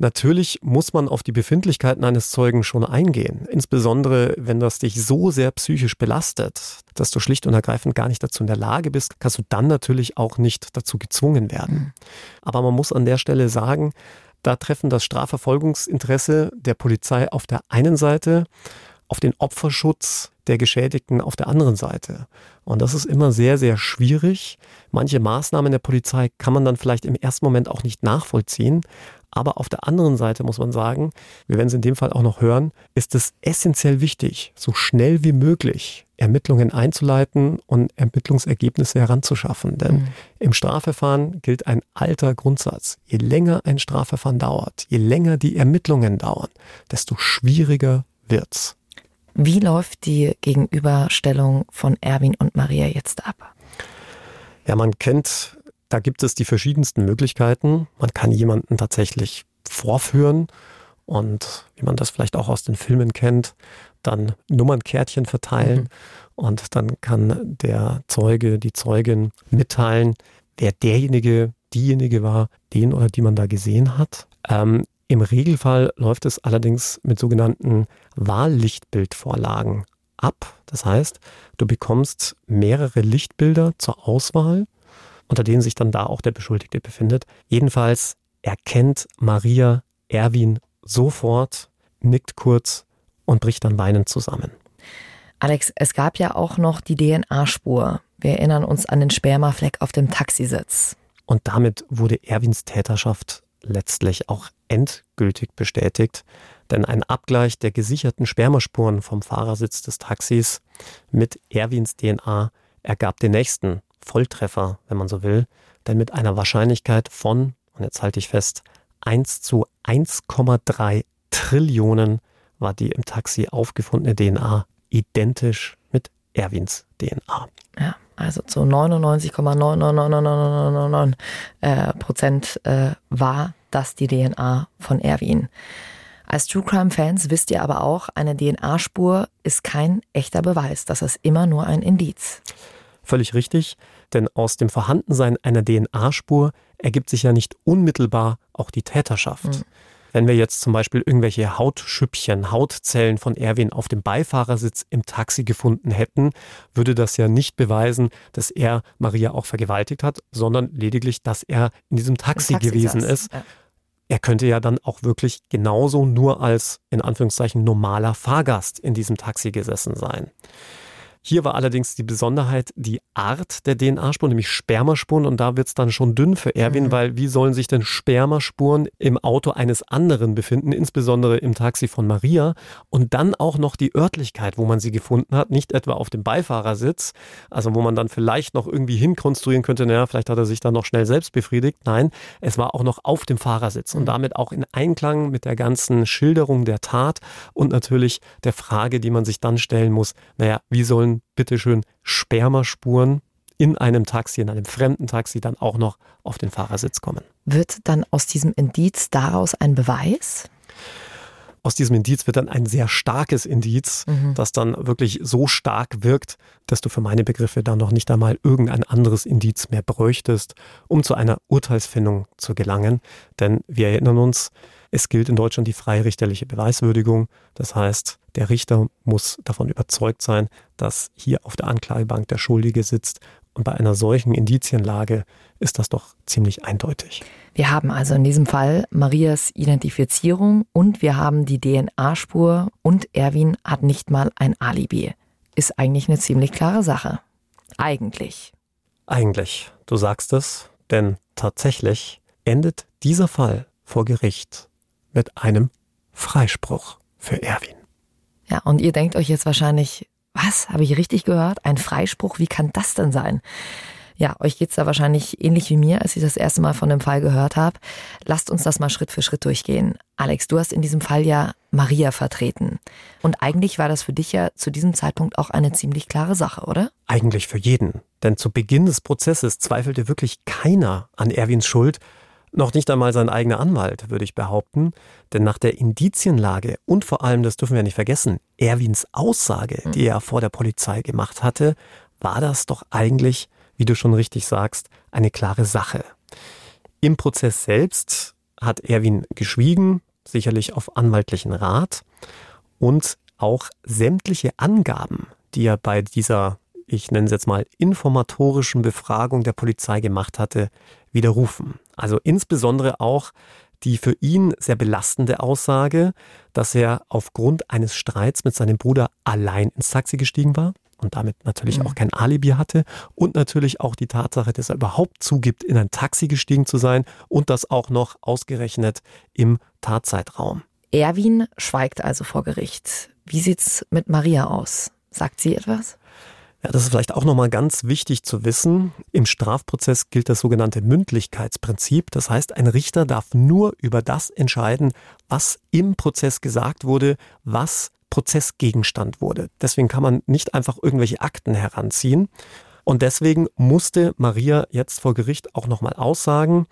S4: Natürlich muss man auf die Befindlichkeiten eines Zeugen schon eingehen, insbesondere wenn das dich so sehr psychisch belastet, dass du schlicht und ergreifend gar nicht dazu in der Lage bist, kannst du dann natürlich auch nicht dazu gezwungen werden. Mhm. Aber man muss an der Stelle sagen, da treffen das Strafverfolgungsinteresse der Polizei auf der einen Seite auf den Opferschutz der Geschädigten auf der anderen Seite. Und das ist immer sehr, sehr schwierig. Manche Maßnahmen der Polizei kann man dann vielleicht im ersten Moment auch nicht nachvollziehen. Aber auf der anderen Seite muss man sagen, wir werden es in dem Fall auch noch hören, ist es essentiell wichtig, so schnell wie möglich Ermittlungen einzuleiten und Ermittlungsergebnisse heranzuschaffen. Denn mhm. im Strafverfahren gilt ein alter Grundsatz. Je länger ein Strafverfahren dauert, je länger die Ermittlungen dauern, desto schwieriger wird's.
S3: Wie läuft die Gegenüberstellung von Erwin und Maria jetzt ab?
S4: Ja, man kennt, da gibt es die verschiedensten Möglichkeiten. Man kann jemanden tatsächlich vorführen und wie man das vielleicht auch aus den Filmen kennt, dann Nummernkärtchen verteilen mhm. und dann kann der Zeuge, die Zeugin mitteilen, wer derjenige, diejenige war, den oder die man da gesehen hat. Ähm, im Regelfall läuft es allerdings mit sogenannten Wahllichtbildvorlagen ab. Das heißt, du bekommst mehrere Lichtbilder zur Auswahl, unter denen sich dann da auch der Beschuldigte befindet. Jedenfalls erkennt Maria Erwin sofort, nickt kurz und bricht dann weinend zusammen.
S3: Alex, es gab ja auch noch die DNA-Spur. Wir erinnern uns an den Spermafleck auf dem Taxisitz.
S4: Und damit wurde Erwins Täterschaft letztlich auch endgültig bestätigt, denn ein Abgleich der gesicherten Spermaspuren vom Fahrersitz des Taxis mit Erwins DNA ergab den nächsten Volltreffer, wenn man so will, denn mit einer Wahrscheinlichkeit von, und jetzt halte ich fest, 1 zu 1,3 Trillionen war die im Taxi aufgefundene DNA identisch mit Erwins DNA.
S3: Ja, also zu 99,99999 äh, Prozent äh, war das die DNA von Erwin. Als True Crime Fans wisst ihr aber auch, eine DNA-Spur ist kein echter Beweis. Das ist immer nur ein Indiz.
S4: Völlig richtig, denn aus dem Vorhandensein einer DNA-Spur ergibt sich ja nicht unmittelbar auch die Täterschaft. Mhm. Wenn wir jetzt zum Beispiel irgendwelche Hautschüppchen, Hautzellen von Erwin auf dem Beifahrersitz im Taxi gefunden hätten, würde das ja nicht beweisen, dass er Maria auch vergewaltigt hat, sondern lediglich, dass er in diesem Taxi, Taxi gewesen saß. ist. Ja. Er könnte ja dann auch wirklich genauso nur als in Anführungszeichen normaler Fahrgast in diesem Taxi gesessen sein. Hier war allerdings die Besonderheit die Art der DNA-Spuren, nämlich Spermaspuren. Und da wird es dann schon dünn für Erwin, mhm. weil wie sollen sich denn Spermaspuren im Auto eines anderen befinden, insbesondere im Taxi von Maria? Und dann auch noch die Örtlichkeit, wo man sie gefunden hat, nicht etwa auf dem Beifahrersitz, also wo man dann vielleicht noch irgendwie hinkonstruieren könnte, naja, vielleicht hat er sich dann noch schnell selbst befriedigt. Nein, es war auch noch auf dem Fahrersitz und mhm. damit auch in Einklang mit der ganzen Schilderung der Tat und natürlich der Frage, die man sich dann stellen muss, naja, wie sollen bitteschön Spermaspuren in einem Taxi, in einem fremden Taxi dann auch noch auf den Fahrersitz kommen.
S3: Wird dann aus diesem Indiz daraus ein Beweis?
S4: Aus diesem Indiz wird dann ein sehr starkes Indiz, mhm. das dann wirklich so stark wirkt, dass du für meine Begriffe dann noch nicht einmal irgendein anderes Indiz mehr bräuchtest, um zu einer Urteilsfindung zu gelangen. Denn wir erinnern uns, es gilt in Deutschland die freirichterliche Beweiswürdigung. Das heißt, der Richter muss davon überzeugt sein, dass hier auf der Anklagebank der Schuldige sitzt. Und bei einer solchen Indizienlage ist das doch ziemlich eindeutig.
S3: Wir haben also in diesem Fall Marias Identifizierung und wir haben die DNA-Spur und Erwin hat nicht mal ein Alibi. Ist eigentlich eine ziemlich klare Sache. Eigentlich.
S4: Eigentlich. Du sagst es, denn tatsächlich endet dieser Fall vor Gericht mit einem Freispruch für Erwin.
S3: Ja, und ihr denkt euch jetzt wahrscheinlich, was, habe ich richtig gehört? Ein Freispruch, wie kann das denn sein? Ja, euch geht's da wahrscheinlich ähnlich wie mir, als ich das erste Mal von dem Fall gehört habe. Lasst uns das mal Schritt für Schritt durchgehen. Alex, du hast in diesem Fall ja Maria vertreten. Und eigentlich war das für dich ja zu diesem Zeitpunkt auch eine ziemlich klare Sache, oder?
S4: Eigentlich für jeden. Denn zu Beginn des Prozesses zweifelte wirklich keiner an Erwins Schuld noch nicht einmal sein eigener Anwalt, würde ich behaupten. Denn nach der Indizienlage und vor allem, das dürfen wir nicht vergessen, Erwins Aussage, hm. die er vor der Polizei gemacht hatte, war das doch eigentlich, wie du schon richtig sagst, eine klare Sache. Im Prozess selbst hat Erwin geschwiegen, sicherlich auf anwaltlichen Rat und auch sämtliche Angaben, die er bei dieser, ich nenne es jetzt mal, informatorischen Befragung der Polizei gemacht hatte, widerrufen. Also insbesondere auch die für ihn sehr belastende Aussage, dass er aufgrund eines Streits mit seinem Bruder allein ins Taxi gestiegen war und damit natürlich mhm. auch kein Alibi hatte und natürlich auch die Tatsache, dass er überhaupt zugibt, in ein Taxi gestiegen zu sein und das auch noch ausgerechnet im Tatzeitraum.
S3: Erwin schweigt also vor Gericht. Wie sieht's mit Maria aus? Sagt sie etwas?
S4: Ja, das ist vielleicht auch nochmal ganz wichtig zu wissen. Im Strafprozess gilt das sogenannte Mündlichkeitsprinzip. Das heißt, ein Richter darf nur über das entscheiden, was im Prozess gesagt wurde, was Prozessgegenstand wurde. Deswegen kann man nicht einfach irgendwelche Akten heranziehen. Und deswegen musste Maria jetzt vor Gericht auch nochmal aussagen.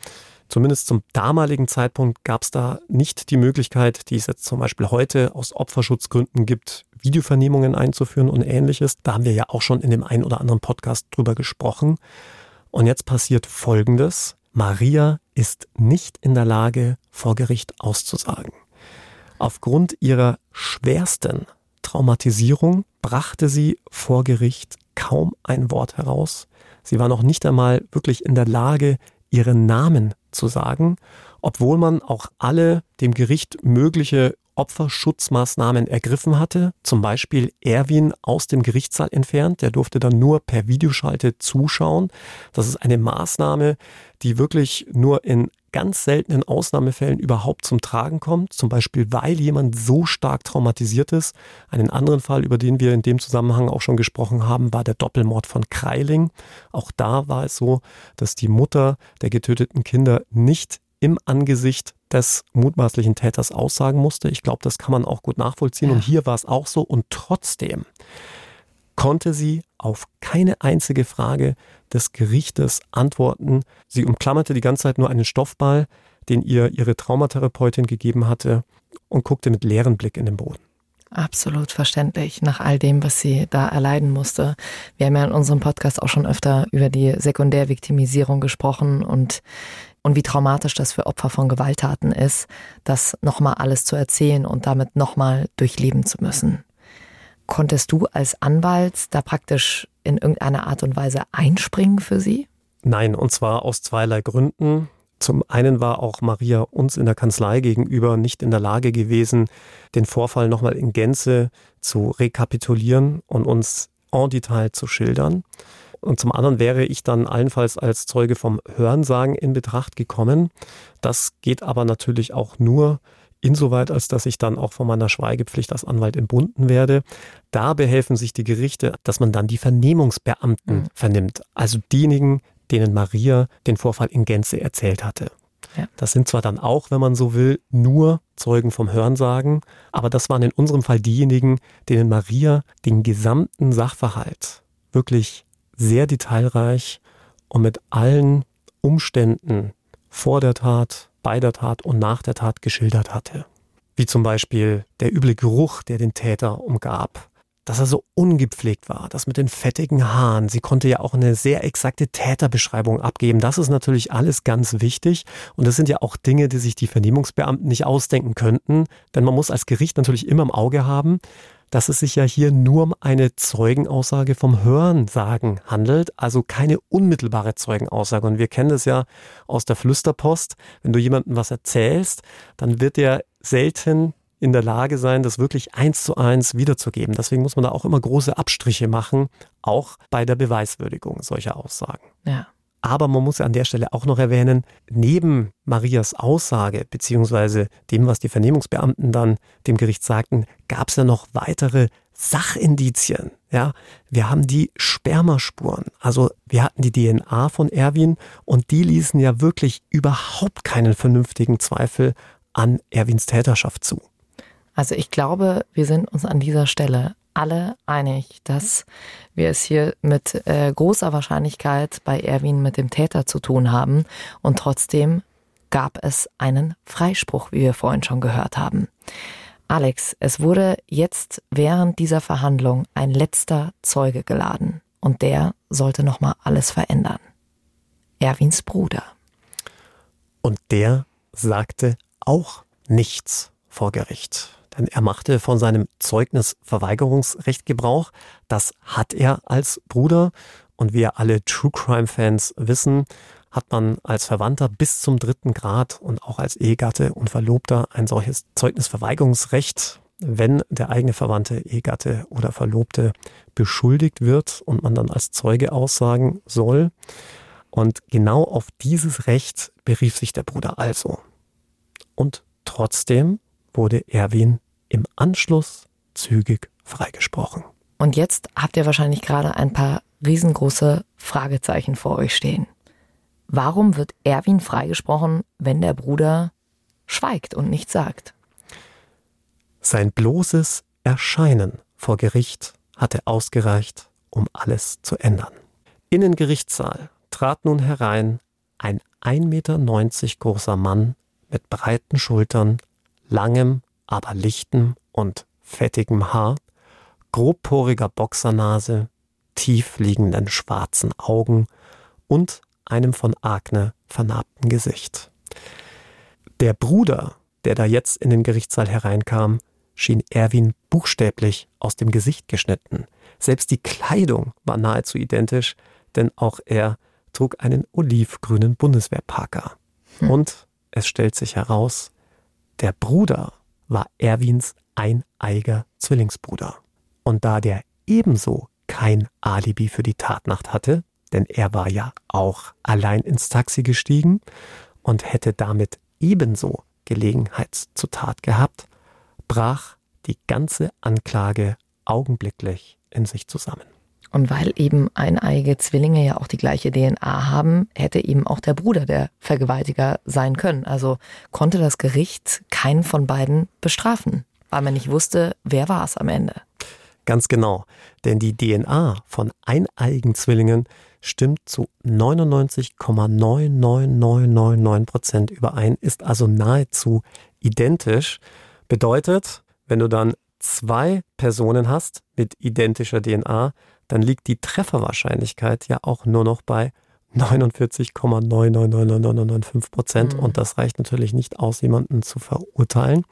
S4: Zumindest zum damaligen Zeitpunkt gab es da nicht die Möglichkeit, die es jetzt zum Beispiel heute aus Opferschutzgründen gibt, Videovernehmungen einzuführen und ähnliches. Da haben wir ja auch schon in dem einen oder anderen Podcast drüber gesprochen. Und jetzt passiert Folgendes. Maria ist nicht in der Lage, vor Gericht auszusagen. Aufgrund ihrer schwersten Traumatisierung brachte sie vor Gericht kaum ein Wort heraus. Sie war noch nicht einmal wirklich in der Lage, ihren Namen zu sagen, obwohl man auch alle dem Gericht mögliche Opferschutzmaßnahmen ergriffen hatte, zum Beispiel Erwin aus dem Gerichtssaal entfernt, der durfte dann nur per Videoschalte zuschauen. Das ist eine Maßnahme, die wirklich nur in ganz seltenen Ausnahmefällen überhaupt zum Tragen kommt, zum Beispiel weil jemand so stark traumatisiert ist. Einen anderen Fall, über den wir in dem Zusammenhang auch schon gesprochen haben, war der Doppelmord von Kreiling. Auch da war es so, dass die Mutter der getöteten Kinder nicht im Angesicht des mutmaßlichen Täters aussagen musste. Ich glaube, das kann man auch gut nachvollziehen. Und hier war es auch so. Und trotzdem konnte sie auf keine einzige Frage des Gerichtes antworten. Sie umklammerte die ganze Zeit nur einen Stoffball, den ihr ihre Traumatherapeutin gegeben hatte, und guckte mit leerem Blick in den Boden.
S3: Absolut verständlich, nach all dem, was sie da erleiden musste. Wir haben ja in unserem Podcast auch schon öfter über die Sekundärviktimisierung gesprochen und und wie traumatisch das für Opfer von Gewalttaten ist, das nochmal alles zu erzählen und damit nochmal durchleben zu müssen. Konntest du als Anwalt da praktisch in irgendeiner Art und Weise einspringen für sie?
S4: Nein, und zwar aus zweierlei Gründen. Zum einen war auch Maria uns in der Kanzlei gegenüber nicht in der Lage gewesen, den Vorfall nochmal in Gänze zu rekapitulieren und uns en Detail zu schildern. Und zum anderen wäre ich dann allenfalls als Zeuge vom Hörensagen in Betracht gekommen. Das geht aber natürlich auch nur insoweit, als dass ich dann auch von meiner Schweigepflicht als Anwalt entbunden werde. Da behelfen sich die Gerichte, dass man dann die Vernehmungsbeamten mhm. vernimmt. Also diejenigen, denen Maria den Vorfall in Gänze erzählt hatte. Ja. Das sind zwar dann auch, wenn man so will, nur Zeugen vom Hörensagen, aber das waren in unserem Fall diejenigen, denen Maria den gesamten Sachverhalt wirklich sehr detailreich und mit allen Umständen vor der Tat, bei der Tat und nach der Tat geschildert hatte. Wie zum Beispiel der üble Geruch, der den Täter umgab, dass er so ungepflegt war, das mit den fettigen Haaren. Sie konnte ja auch eine sehr exakte Täterbeschreibung abgeben. Das ist natürlich alles ganz wichtig. Und das sind ja auch Dinge, die sich die Vernehmungsbeamten nicht ausdenken könnten. Denn man muss als Gericht natürlich immer im Auge haben, dass es sich ja hier nur um eine Zeugenaussage vom Hörensagen handelt, also keine unmittelbare Zeugenaussage. Und wir kennen das ja aus der Flüsterpost. Wenn du jemandem was erzählst, dann wird er selten in der Lage sein, das wirklich eins zu eins wiederzugeben. Deswegen muss man da auch immer große Abstriche machen, auch bei der Beweiswürdigung solcher Aussagen.
S3: Ja.
S4: Aber man muss an der Stelle auch noch erwähnen, neben Marias Aussage beziehungsweise dem, was die Vernehmungsbeamten dann dem Gericht sagten, gab es ja noch weitere Sachindizien. Ja, wir haben die Spermaspuren. Also wir hatten die DNA von Erwin und die ließen ja wirklich überhaupt keinen vernünftigen Zweifel an Erwins Täterschaft zu.
S3: Also ich glaube, wir sind uns an dieser Stelle alle einig, dass wir es hier mit äh, großer Wahrscheinlichkeit bei Erwin mit dem Täter zu tun haben. Und trotzdem gab es einen Freispruch, wie wir vorhin schon gehört haben. Alex, es wurde jetzt während dieser Verhandlung ein letzter Zeuge geladen. Und der sollte nochmal alles verändern. Erwins Bruder.
S4: Und der sagte auch nichts vor Gericht. Er machte von seinem Zeugnisverweigerungsrecht Gebrauch. Das hat er als Bruder. Und wie alle True Crime Fans wissen, hat man als Verwandter bis zum dritten Grad und auch als Ehegatte und Verlobter ein solches Zeugnisverweigerungsrecht, wenn der eigene Verwandte, Ehegatte oder Verlobte beschuldigt wird und man dann als Zeuge aussagen soll. Und genau auf dieses Recht berief sich der Bruder also. Und trotzdem wurde Erwin im Anschluss zügig freigesprochen.
S3: Und jetzt habt ihr wahrscheinlich gerade ein paar riesengroße Fragezeichen vor euch stehen. Warum wird Erwin freigesprochen, wenn der Bruder schweigt und nichts sagt?
S4: Sein bloßes Erscheinen vor Gericht hatte ausgereicht, um alles zu ändern. In den Gerichtssaal trat nun herein ein 1,90 Meter großer Mann mit breiten Schultern, langem, aber lichtem und fettigem Haar, grobporiger Boxernase, tief liegenden schwarzen Augen und einem von Akne vernarbten Gesicht. Der Bruder, der da jetzt in den Gerichtssaal hereinkam, schien Erwin buchstäblich aus dem Gesicht geschnitten. Selbst die Kleidung war nahezu identisch, denn auch er trug einen olivgrünen Bundeswehrparker. Hm. Und es stellt sich heraus, der Bruder war Erwins eineiger Zwillingsbruder. Und da der ebenso kein Alibi für die Tatnacht hatte, denn er war ja auch allein ins Taxi gestiegen und hätte damit ebenso Gelegenheit zur Tat gehabt, brach die ganze Anklage augenblicklich in sich zusammen.
S3: Und weil eben eineige Zwillinge ja auch die gleiche DNA haben, hätte eben auch der Bruder der Vergewaltiger sein können. Also konnte das Gericht keinen von beiden bestrafen, weil man nicht wusste, wer war es am Ende.
S4: Ganz genau, denn die DNA von eineigen Zwillingen stimmt zu 99,99999 Prozent überein, ist also nahezu identisch. Bedeutet, wenn du dann zwei Personen hast mit identischer DNA, dann liegt die Trefferwahrscheinlichkeit ja auch nur noch bei 49,9999995 Prozent. Mhm. Und das reicht natürlich nicht aus, jemanden zu verurteilen.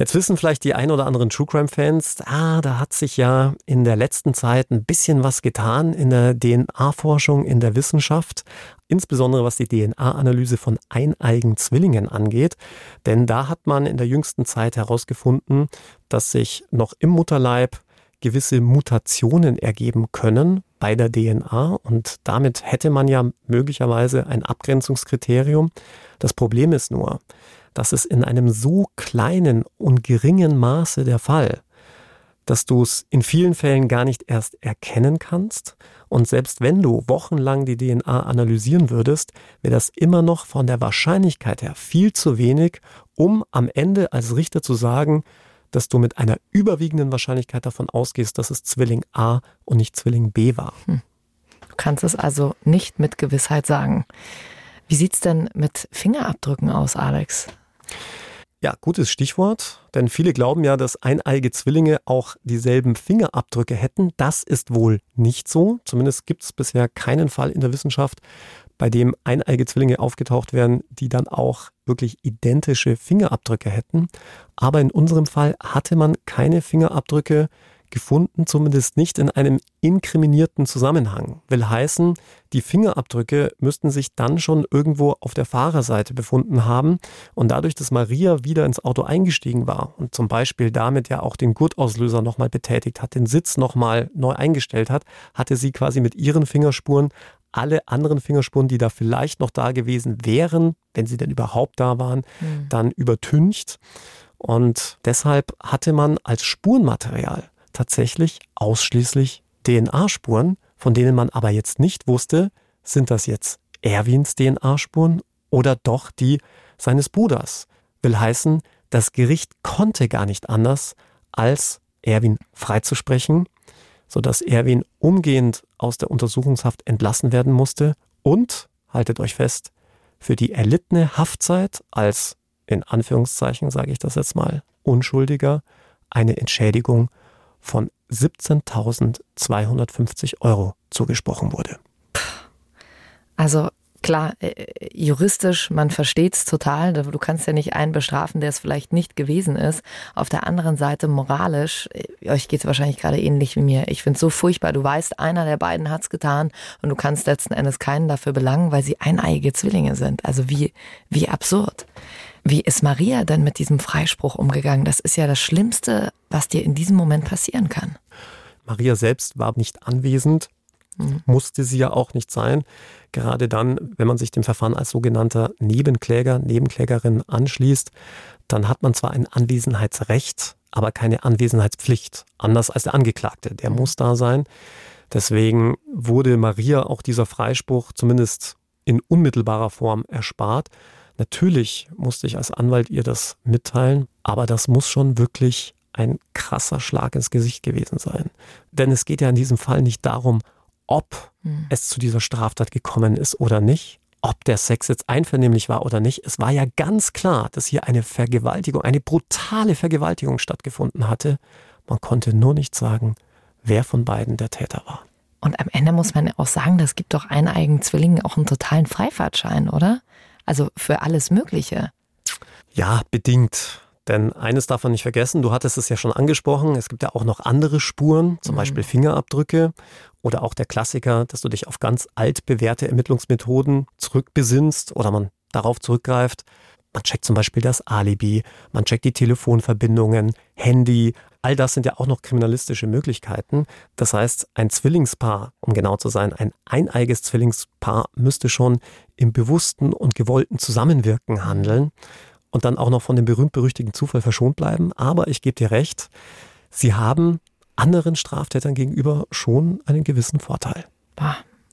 S4: Jetzt wissen vielleicht die ein oder anderen True Crime Fans, ah, da hat sich ja in der letzten Zeit ein bisschen was getan in der DNA-Forschung, in der Wissenschaft, insbesondere was die DNA-Analyse von eineigen Zwillingen angeht. Denn da hat man in der jüngsten Zeit herausgefunden, dass sich noch im Mutterleib gewisse Mutationen ergeben können bei der DNA und damit hätte man ja möglicherweise ein Abgrenzungskriterium. Das Problem ist nur, das ist in einem so kleinen und geringen Maße der Fall, dass du es in vielen Fällen gar nicht erst erkennen kannst. Und selbst wenn du wochenlang die DNA analysieren würdest, wäre das immer noch von der Wahrscheinlichkeit her viel zu wenig, um am Ende als Richter zu sagen, dass du mit einer überwiegenden Wahrscheinlichkeit davon ausgehst, dass es Zwilling A und nicht Zwilling B war. Hm.
S3: Du kannst es also nicht mit Gewissheit sagen. Wie sieht es denn mit Fingerabdrücken aus, Alex?
S4: Ja, gutes Stichwort, denn viele glauben ja, dass eineige Zwillinge auch dieselben Fingerabdrücke hätten. Das ist wohl nicht so. Zumindest gibt es bisher keinen Fall in der Wissenschaft, bei dem eineige Zwillinge aufgetaucht wären, die dann auch wirklich identische Fingerabdrücke hätten. Aber in unserem Fall hatte man keine Fingerabdrücke gefunden, zumindest nicht in einem inkriminierten Zusammenhang. Will heißen, die Fingerabdrücke müssten sich dann schon irgendwo auf der Fahrerseite befunden haben. Und dadurch, dass Maria wieder ins Auto eingestiegen war und zum Beispiel damit ja auch den Gurtauslöser nochmal betätigt hat, den Sitz nochmal neu eingestellt hat, hatte sie quasi mit ihren Fingerspuren alle anderen Fingerspuren, die da vielleicht noch da gewesen wären, wenn sie denn überhaupt da waren, mhm. dann übertüncht. Und deshalb hatte man als Spurenmaterial tatsächlich ausschließlich DNA-Spuren, von denen man aber jetzt nicht wusste, sind das jetzt Erwins DNA-Spuren oder doch die seines Bruders. Will heißen, das Gericht konnte gar nicht anders, als Erwin freizusprechen, sodass Erwin umgehend aus der Untersuchungshaft entlassen werden musste und, haltet euch fest, für die erlittene Haftzeit als, in Anführungszeichen sage ich das jetzt mal, Unschuldiger, eine Entschädigung von 17.250 Euro zugesprochen wurde.
S3: Also klar, äh, juristisch, man versteht es total. Du kannst ja nicht einen bestrafen, der es vielleicht nicht gewesen ist. Auf der anderen Seite moralisch, äh, euch geht es wahrscheinlich gerade ähnlich wie mir. Ich finde es so furchtbar. Du weißt, einer der beiden hat es getan und du kannst letzten Endes keinen dafür belangen, weil sie eineiige Zwillinge sind. Also wie, wie absurd. Wie ist Maria denn mit diesem Freispruch umgegangen? Das ist ja das Schlimmste, was dir in diesem Moment passieren kann.
S4: Maria selbst war nicht anwesend. Musste sie ja auch nicht sein. Gerade dann, wenn man sich dem Verfahren als sogenannter Nebenkläger, Nebenklägerin anschließt, dann hat man zwar ein Anwesenheitsrecht, aber keine Anwesenheitspflicht. Anders als der Angeklagte, der mhm. muss da sein. Deswegen wurde Maria auch dieser Freispruch zumindest in unmittelbarer Form erspart. Natürlich musste ich als Anwalt ihr das mitteilen, aber das muss schon wirklich ein krasser Schlag ins Gesicht gewesen sein. Denn es geht ja in diesem Fall nicht darum, ob mhm. es zu dieser Straftat gekommen ist oder nicht, ob der Sex jetzt einvernehmlich war oder nicht. Es war ja ganz klar, dass hier eine Vergewaltigung, eine brutale Vergewaltigung stattgefunden hatte. Man konnte nur nicht sagen, wer von beiden der Täter war.
S3: Und am Ende muss man auch sagen, das gibt doch eineigen Zwillingen auch einen totalen Freifahrtschein, oder? Also für alles Mögliche.
S4: Ja, bedingt. Denn eines darf man nicht vergessen, du hattest es ja schon angesprochen, es gibt ja auch noch andere Spuren, zum mhm. Beispiel Fingerabdrücke oder auch der Klassiker, dass du dich auf ganz altbewährte Ermittlungsmethoden zurückbesinnst oder man darauf zurückgreift. Man checkt zum Beispiel das Alibi, man checkt die Telefonverbindungen, Handy, All das sind ja auch noch kriminalistische Möglichkeiten. Das heißt, ein Zwillingspaar, um genau zu sein, ein eineiges Zwillingspaar müsste schon im bewussten und gewollten Zusammenwirken handeln und dann auch noch von dem berühmt-berüchtigten Zufall verschont bleiben. Aber ich gebe dir recht, sie haben anderen Straftätern gegenüber schon einen gewissen Vorteil.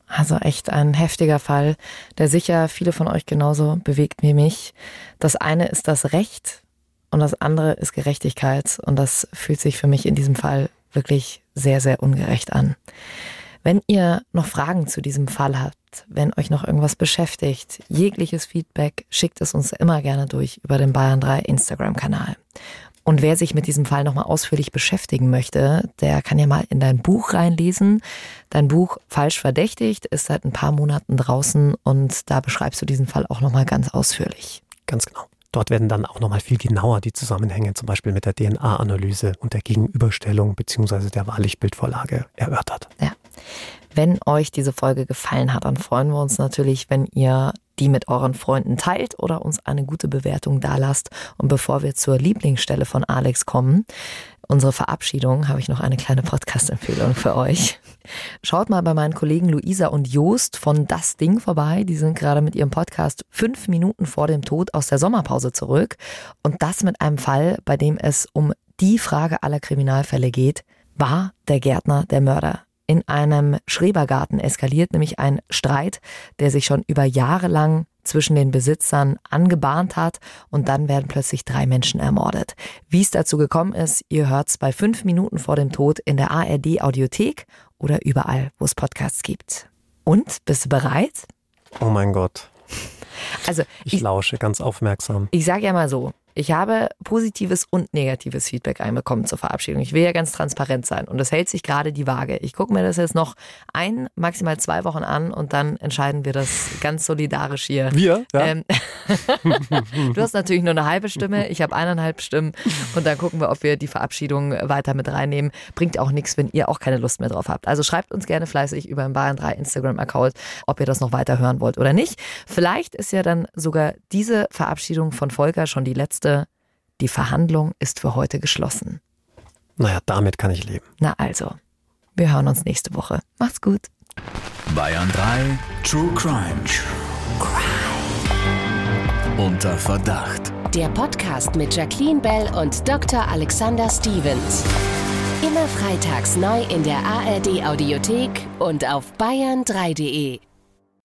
S3: Also echt ein heftiger Fall, der sicher viele von euch genauso bewegt wie mich. Das eine ist das Recht, und das andere ist Gerechtigkeit und das fühlt sich für mich in diesem Fall wirklich sehr, sehr ungerecht an. Wenn ihr noch Fragen zu diesem Fall habt, wenn euch noch irgendwas beschäftigt, jegliches Feedback, schickt es uns immer gerne durch über den Bayern 3 Instagram-Kanal. Und wer sich mit diesem Fall nochmal ausführlich beschäftigen möchte, der kann ja mal in dein Buch reinlesen. Dein Buch Falsch verdächtigt ist seit ein paar Monaten draußen und da beschreibst du diesen Fall auch nochmal ganz ausführlich.
S4: Ganz genau. Dort werden dann auch nochmal viel genauer die Zusammenhänge, zum Beispiel mit der DNA-Analyse und der Gegenüberstellung bzw. der Wahrlichtbildvorlage erörtert.
S3: Ja. Wenn euch diese Folge gefallen hat, dann freuen wir uns natürlich, wenn ihr die mit euren Freunden teilt oder uns eine gute Bewertung dalasst. Und bevor wir zur Lieblingsstelle von Alex kommen, unsere Verabschiedung, habe ich noch eine kleine Podcast-Empfehlung für euch. Schaut mal bei meinen Kollegen Luisa und Joost von Das Ding vorbei. Die sind gerade mit ihrem Podcast fünf Minuten vor dem Tod aus der Sommerpause zurück. Und das mit einem Fall, bei dem es um die Frage aller Kriminalfälle geht. War der Gärtner der Mörder? In einem Schrebergarten eskaliert nämlich ein Streit, der sich schon über Jahre lang zwischen den Besitzern angebahnt hat und dann werden plötzlich drei Menschen ermordet. Wie es dazu gekommen ist, ihr hört's bei fünf Minuten vor dem Tod in der ARD Audiothek oder überall, wo es Podcasts gibt. Und bist du bereit?
S4: Oh mein Gott.
S3: Also
S4: ich, ich lausche ganz aufmerksam.
S3: Ich sage ja mal so, ich habe positives und negatives Feedback einbekommen zur Verabschiedung. Ich will ja ganz transparent sein und es hält sich gerade die Waage. Ich gucke mir das jetzt noch ein, maximal zwei Wochen an und dann entscheiden wir das ganz solidarisch hier.
S4: Wir? Ja. Ähm, <laughs>
S3: du hast natürlich nur eine halbe Stimme, ich habe eineinhalb Stimmen und dann gucken wir, ob wir die Verabschiedung weiter mit reinnehmen. Bringt auch nichts, wenn ihr auch keine Lust mehr drauf habt. Also schreibt uns gerne fleißig über den Bayern 3 Instagram-Account, ob ihr das noch weiter hören wollt oder nicht. Vielleicht ist ja dann sogar diese Verabschiedung von Volker schon die letzte wusste, die Verhandlung ist für heute geschlossen.
S4: Naja, damit kann ich leben.
S3: Na also, wir hören uns nächste Woche. Macht's gut.
S2: Bayern 3 True Crime. True Crime. Unter Verdacht.
S5: Der Podcast mit Jacqueline Bell und Dr. Alexander Stevens. Immer freitags neu in der ARD Audiothek und auf bayern3.de.